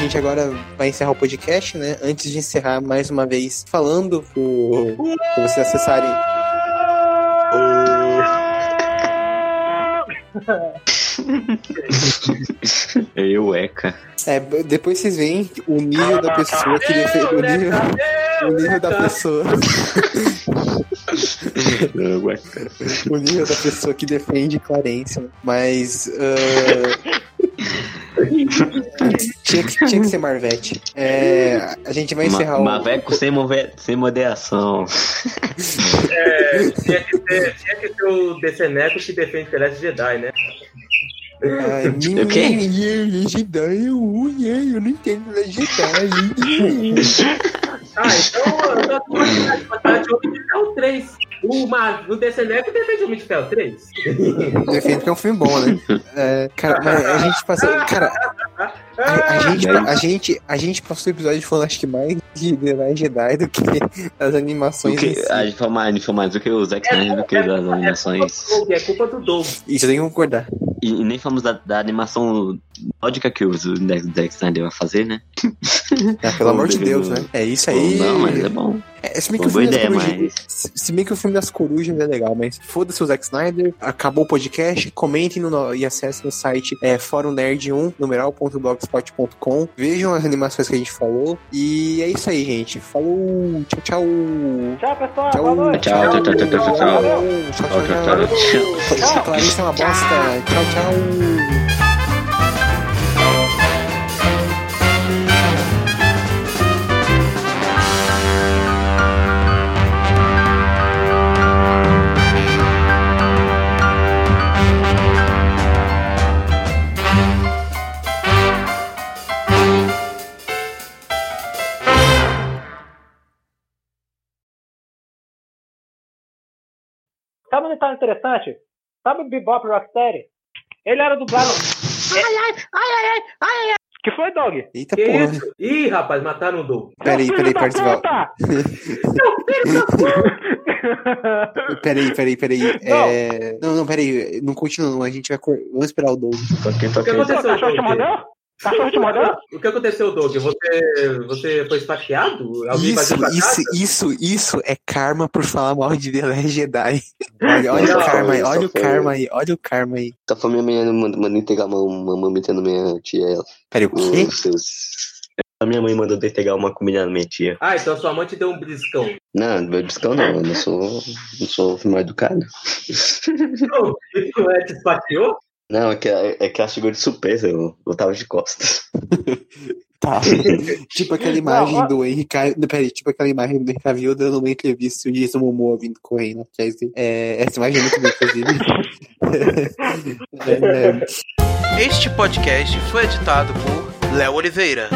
[SPEAKER 1] Gente agora vai encerrar o podcast, né? Antes de encerrar, mais uma vez, falando pro, pra vocês acessarem.
[SPEAKER 3] Eu, Eka.
[SPEAKER 1] É, depois vocês veem o nível da pessoa que defende. O nível, o nível da pessoa. O nível da pessoa que defende Clarence. Mas. ah, tinha, que, tinha que ser Marvete. É, a gente vai encerrar
[SPEAKER 3] Ma
[SPEAKER 1] o.
[SPEAKER 3] Maveco sem, move- sem moderação.
[SPEAKER 2] É, tinha, que ter, tinha que ter o Deceneco que defende Celeste Jedi, né?
[SPEAKER 1] Ai,
[SPEAKER 3] O quê?
[SPEAKER 1] Eu, eu não entendo Jedi.
[SPEAKER 2] Ah, então eu tô com vontade de Homem de Ferro 3. O, Ma- o Deceneco defende Homem de Ferro 3.
[SPEAKER 1] Defendo que é um filme bom, né? É, cara, mas a gente passou. Cara, a, a gente, a, gente, a gente passou o episódio falando acho que mais de The Jedi do que as
[SPEAKER 3] O
[SPEAKER 1] animações.
[SPEAKER 3] que,
[SPEAKER 1] si.
[SPEAKER 3] a gente foi mais, a gente mais do que o Zack Snyder do que das animações.
[SPEAKER 2] É culpa do Doug.
[SPEAKER 1] Isso eu tenho que concordar.
[SPEAKER 3] E, e nem falamos da, da animação lógica que o Zack Snyder vai fazer, né?
[SPEAKER 1] Ah, pelo amor de Deus, né? É isso aí.
[SPEAKER 3] Não, mas é bom.
[SPEAKER 1] É, se bem que
[SPEAKER 3] Uma
[SPEAKER 1] o
[SPEAKER 3] boa
[SPEAKER 1] filme das
[SPEAKER 3] ideia,
[SPEAKER 1] corujas.
[SPEAKER 3] mas.
[SPEAKER 1] Se se bem que o filme das corujas é legal, mas foda-se o Zack Snyder. Acabou o podcast. Comentem no, e acessem o site é, fórumnerd1, numeral.blogspot.com. Vejam as animações que a gente falou. E é isso aí, gente. Falou. Tchau, tchau.
[SPEAKER 4] Tchau, pessoal.
[SPEAKER 1] Tchau,
[SPEAKER 4] Boa
[SPEAKER 3] tchau, tchau, tchau, tchau, tchau, tchau.
[SPEAKER 1] Tchau, tchau,
[SPEAKER 3] Tchau,
[SPEAKER 1] tchau.
[SPEAKER 3] tchau, tchau.
[SPEAKER 1] É uma bosta. Tchau, tchau.
[SPEAKER 4] Sabe um detalhe interessante? Sabe o Bebop Rocksteady? Ele era dublado.
[SPEAKER 5] Ai, ai, ai, ai, ai.
[SPEAKER 4] Que foi, Dog?
[SPEAKER 1] Eita
[SPEAKER 2] Que
[SPEAKER 1] porra.
[SPEAKER 2] isso? Ih, rapaz, mataram o Doug.
[SPEAKER 1] Peraí, peraí,
[SPEAKER 4] filho da
[SPEAKER 1] Percival.
[SPEAKER 4] puta!
[SPEAKER 1] Peraí, peraí, peraí. É... Não, não, peraí. Não continua, não. A gente vai. Vamos esperar o Doug.
[SPEAKER 3] Toquei,
[SPEAKER 2] O que
[SPEAKER 3] toquei.
[SPEAKER 4] O
[SPEAKER 2] aconteceu,
[SPEAKER 4] cachorro te mordeu? Cachorro te mordeu?
[SPEAKER 2] O que aconteceu, Doug? Você, você foi esfaqueado? Alguém
[SPEAKER 1] Isso, isso, isso, isso é karma por falar mal de The Last Jedi. Olha, olha
[SPEAKER 2] Não,
[SPEAKER 1] o karma aí, olha o
[SPEAKER 3] foi-
[SPEAKER 1] karma aí, olha o karma aí.
[SPEAKER 3] Só foi minha mãe mandando manda entregar uma, uma mamita na minha tia.
[SPEAKER 1] Peraí, o quê?
[SPEAKER 3] Meu Deus. A minha mãe mandou entregar uma comida na minha tia.
[SPEAKER 2] Ah, então sua mãe te deu um briscão.
[SPEAKER 3] Não, meu discão não, eu não sou, não sou mal educado.
[SPEAKER 2] Não, isso é te esfaqueou?
[SPEAKER 3] Não, é que, é que ela chegou de surpresa, eu, eu tava de costas.
[SPEAKER 1] Tá. tipo aquela imagem
[SPEAKER 4] Não,
[SPEAKER 1] do Henry Cavill. Peraí, tipo aquela imagem do Henry Cavill dando uma entrevista e o Jason Momoa vindo correndo. É, essa imagem é muito boa, inclusive. é,
[SPEAKER 6] Este podcast foi editado por Léo Oliveira.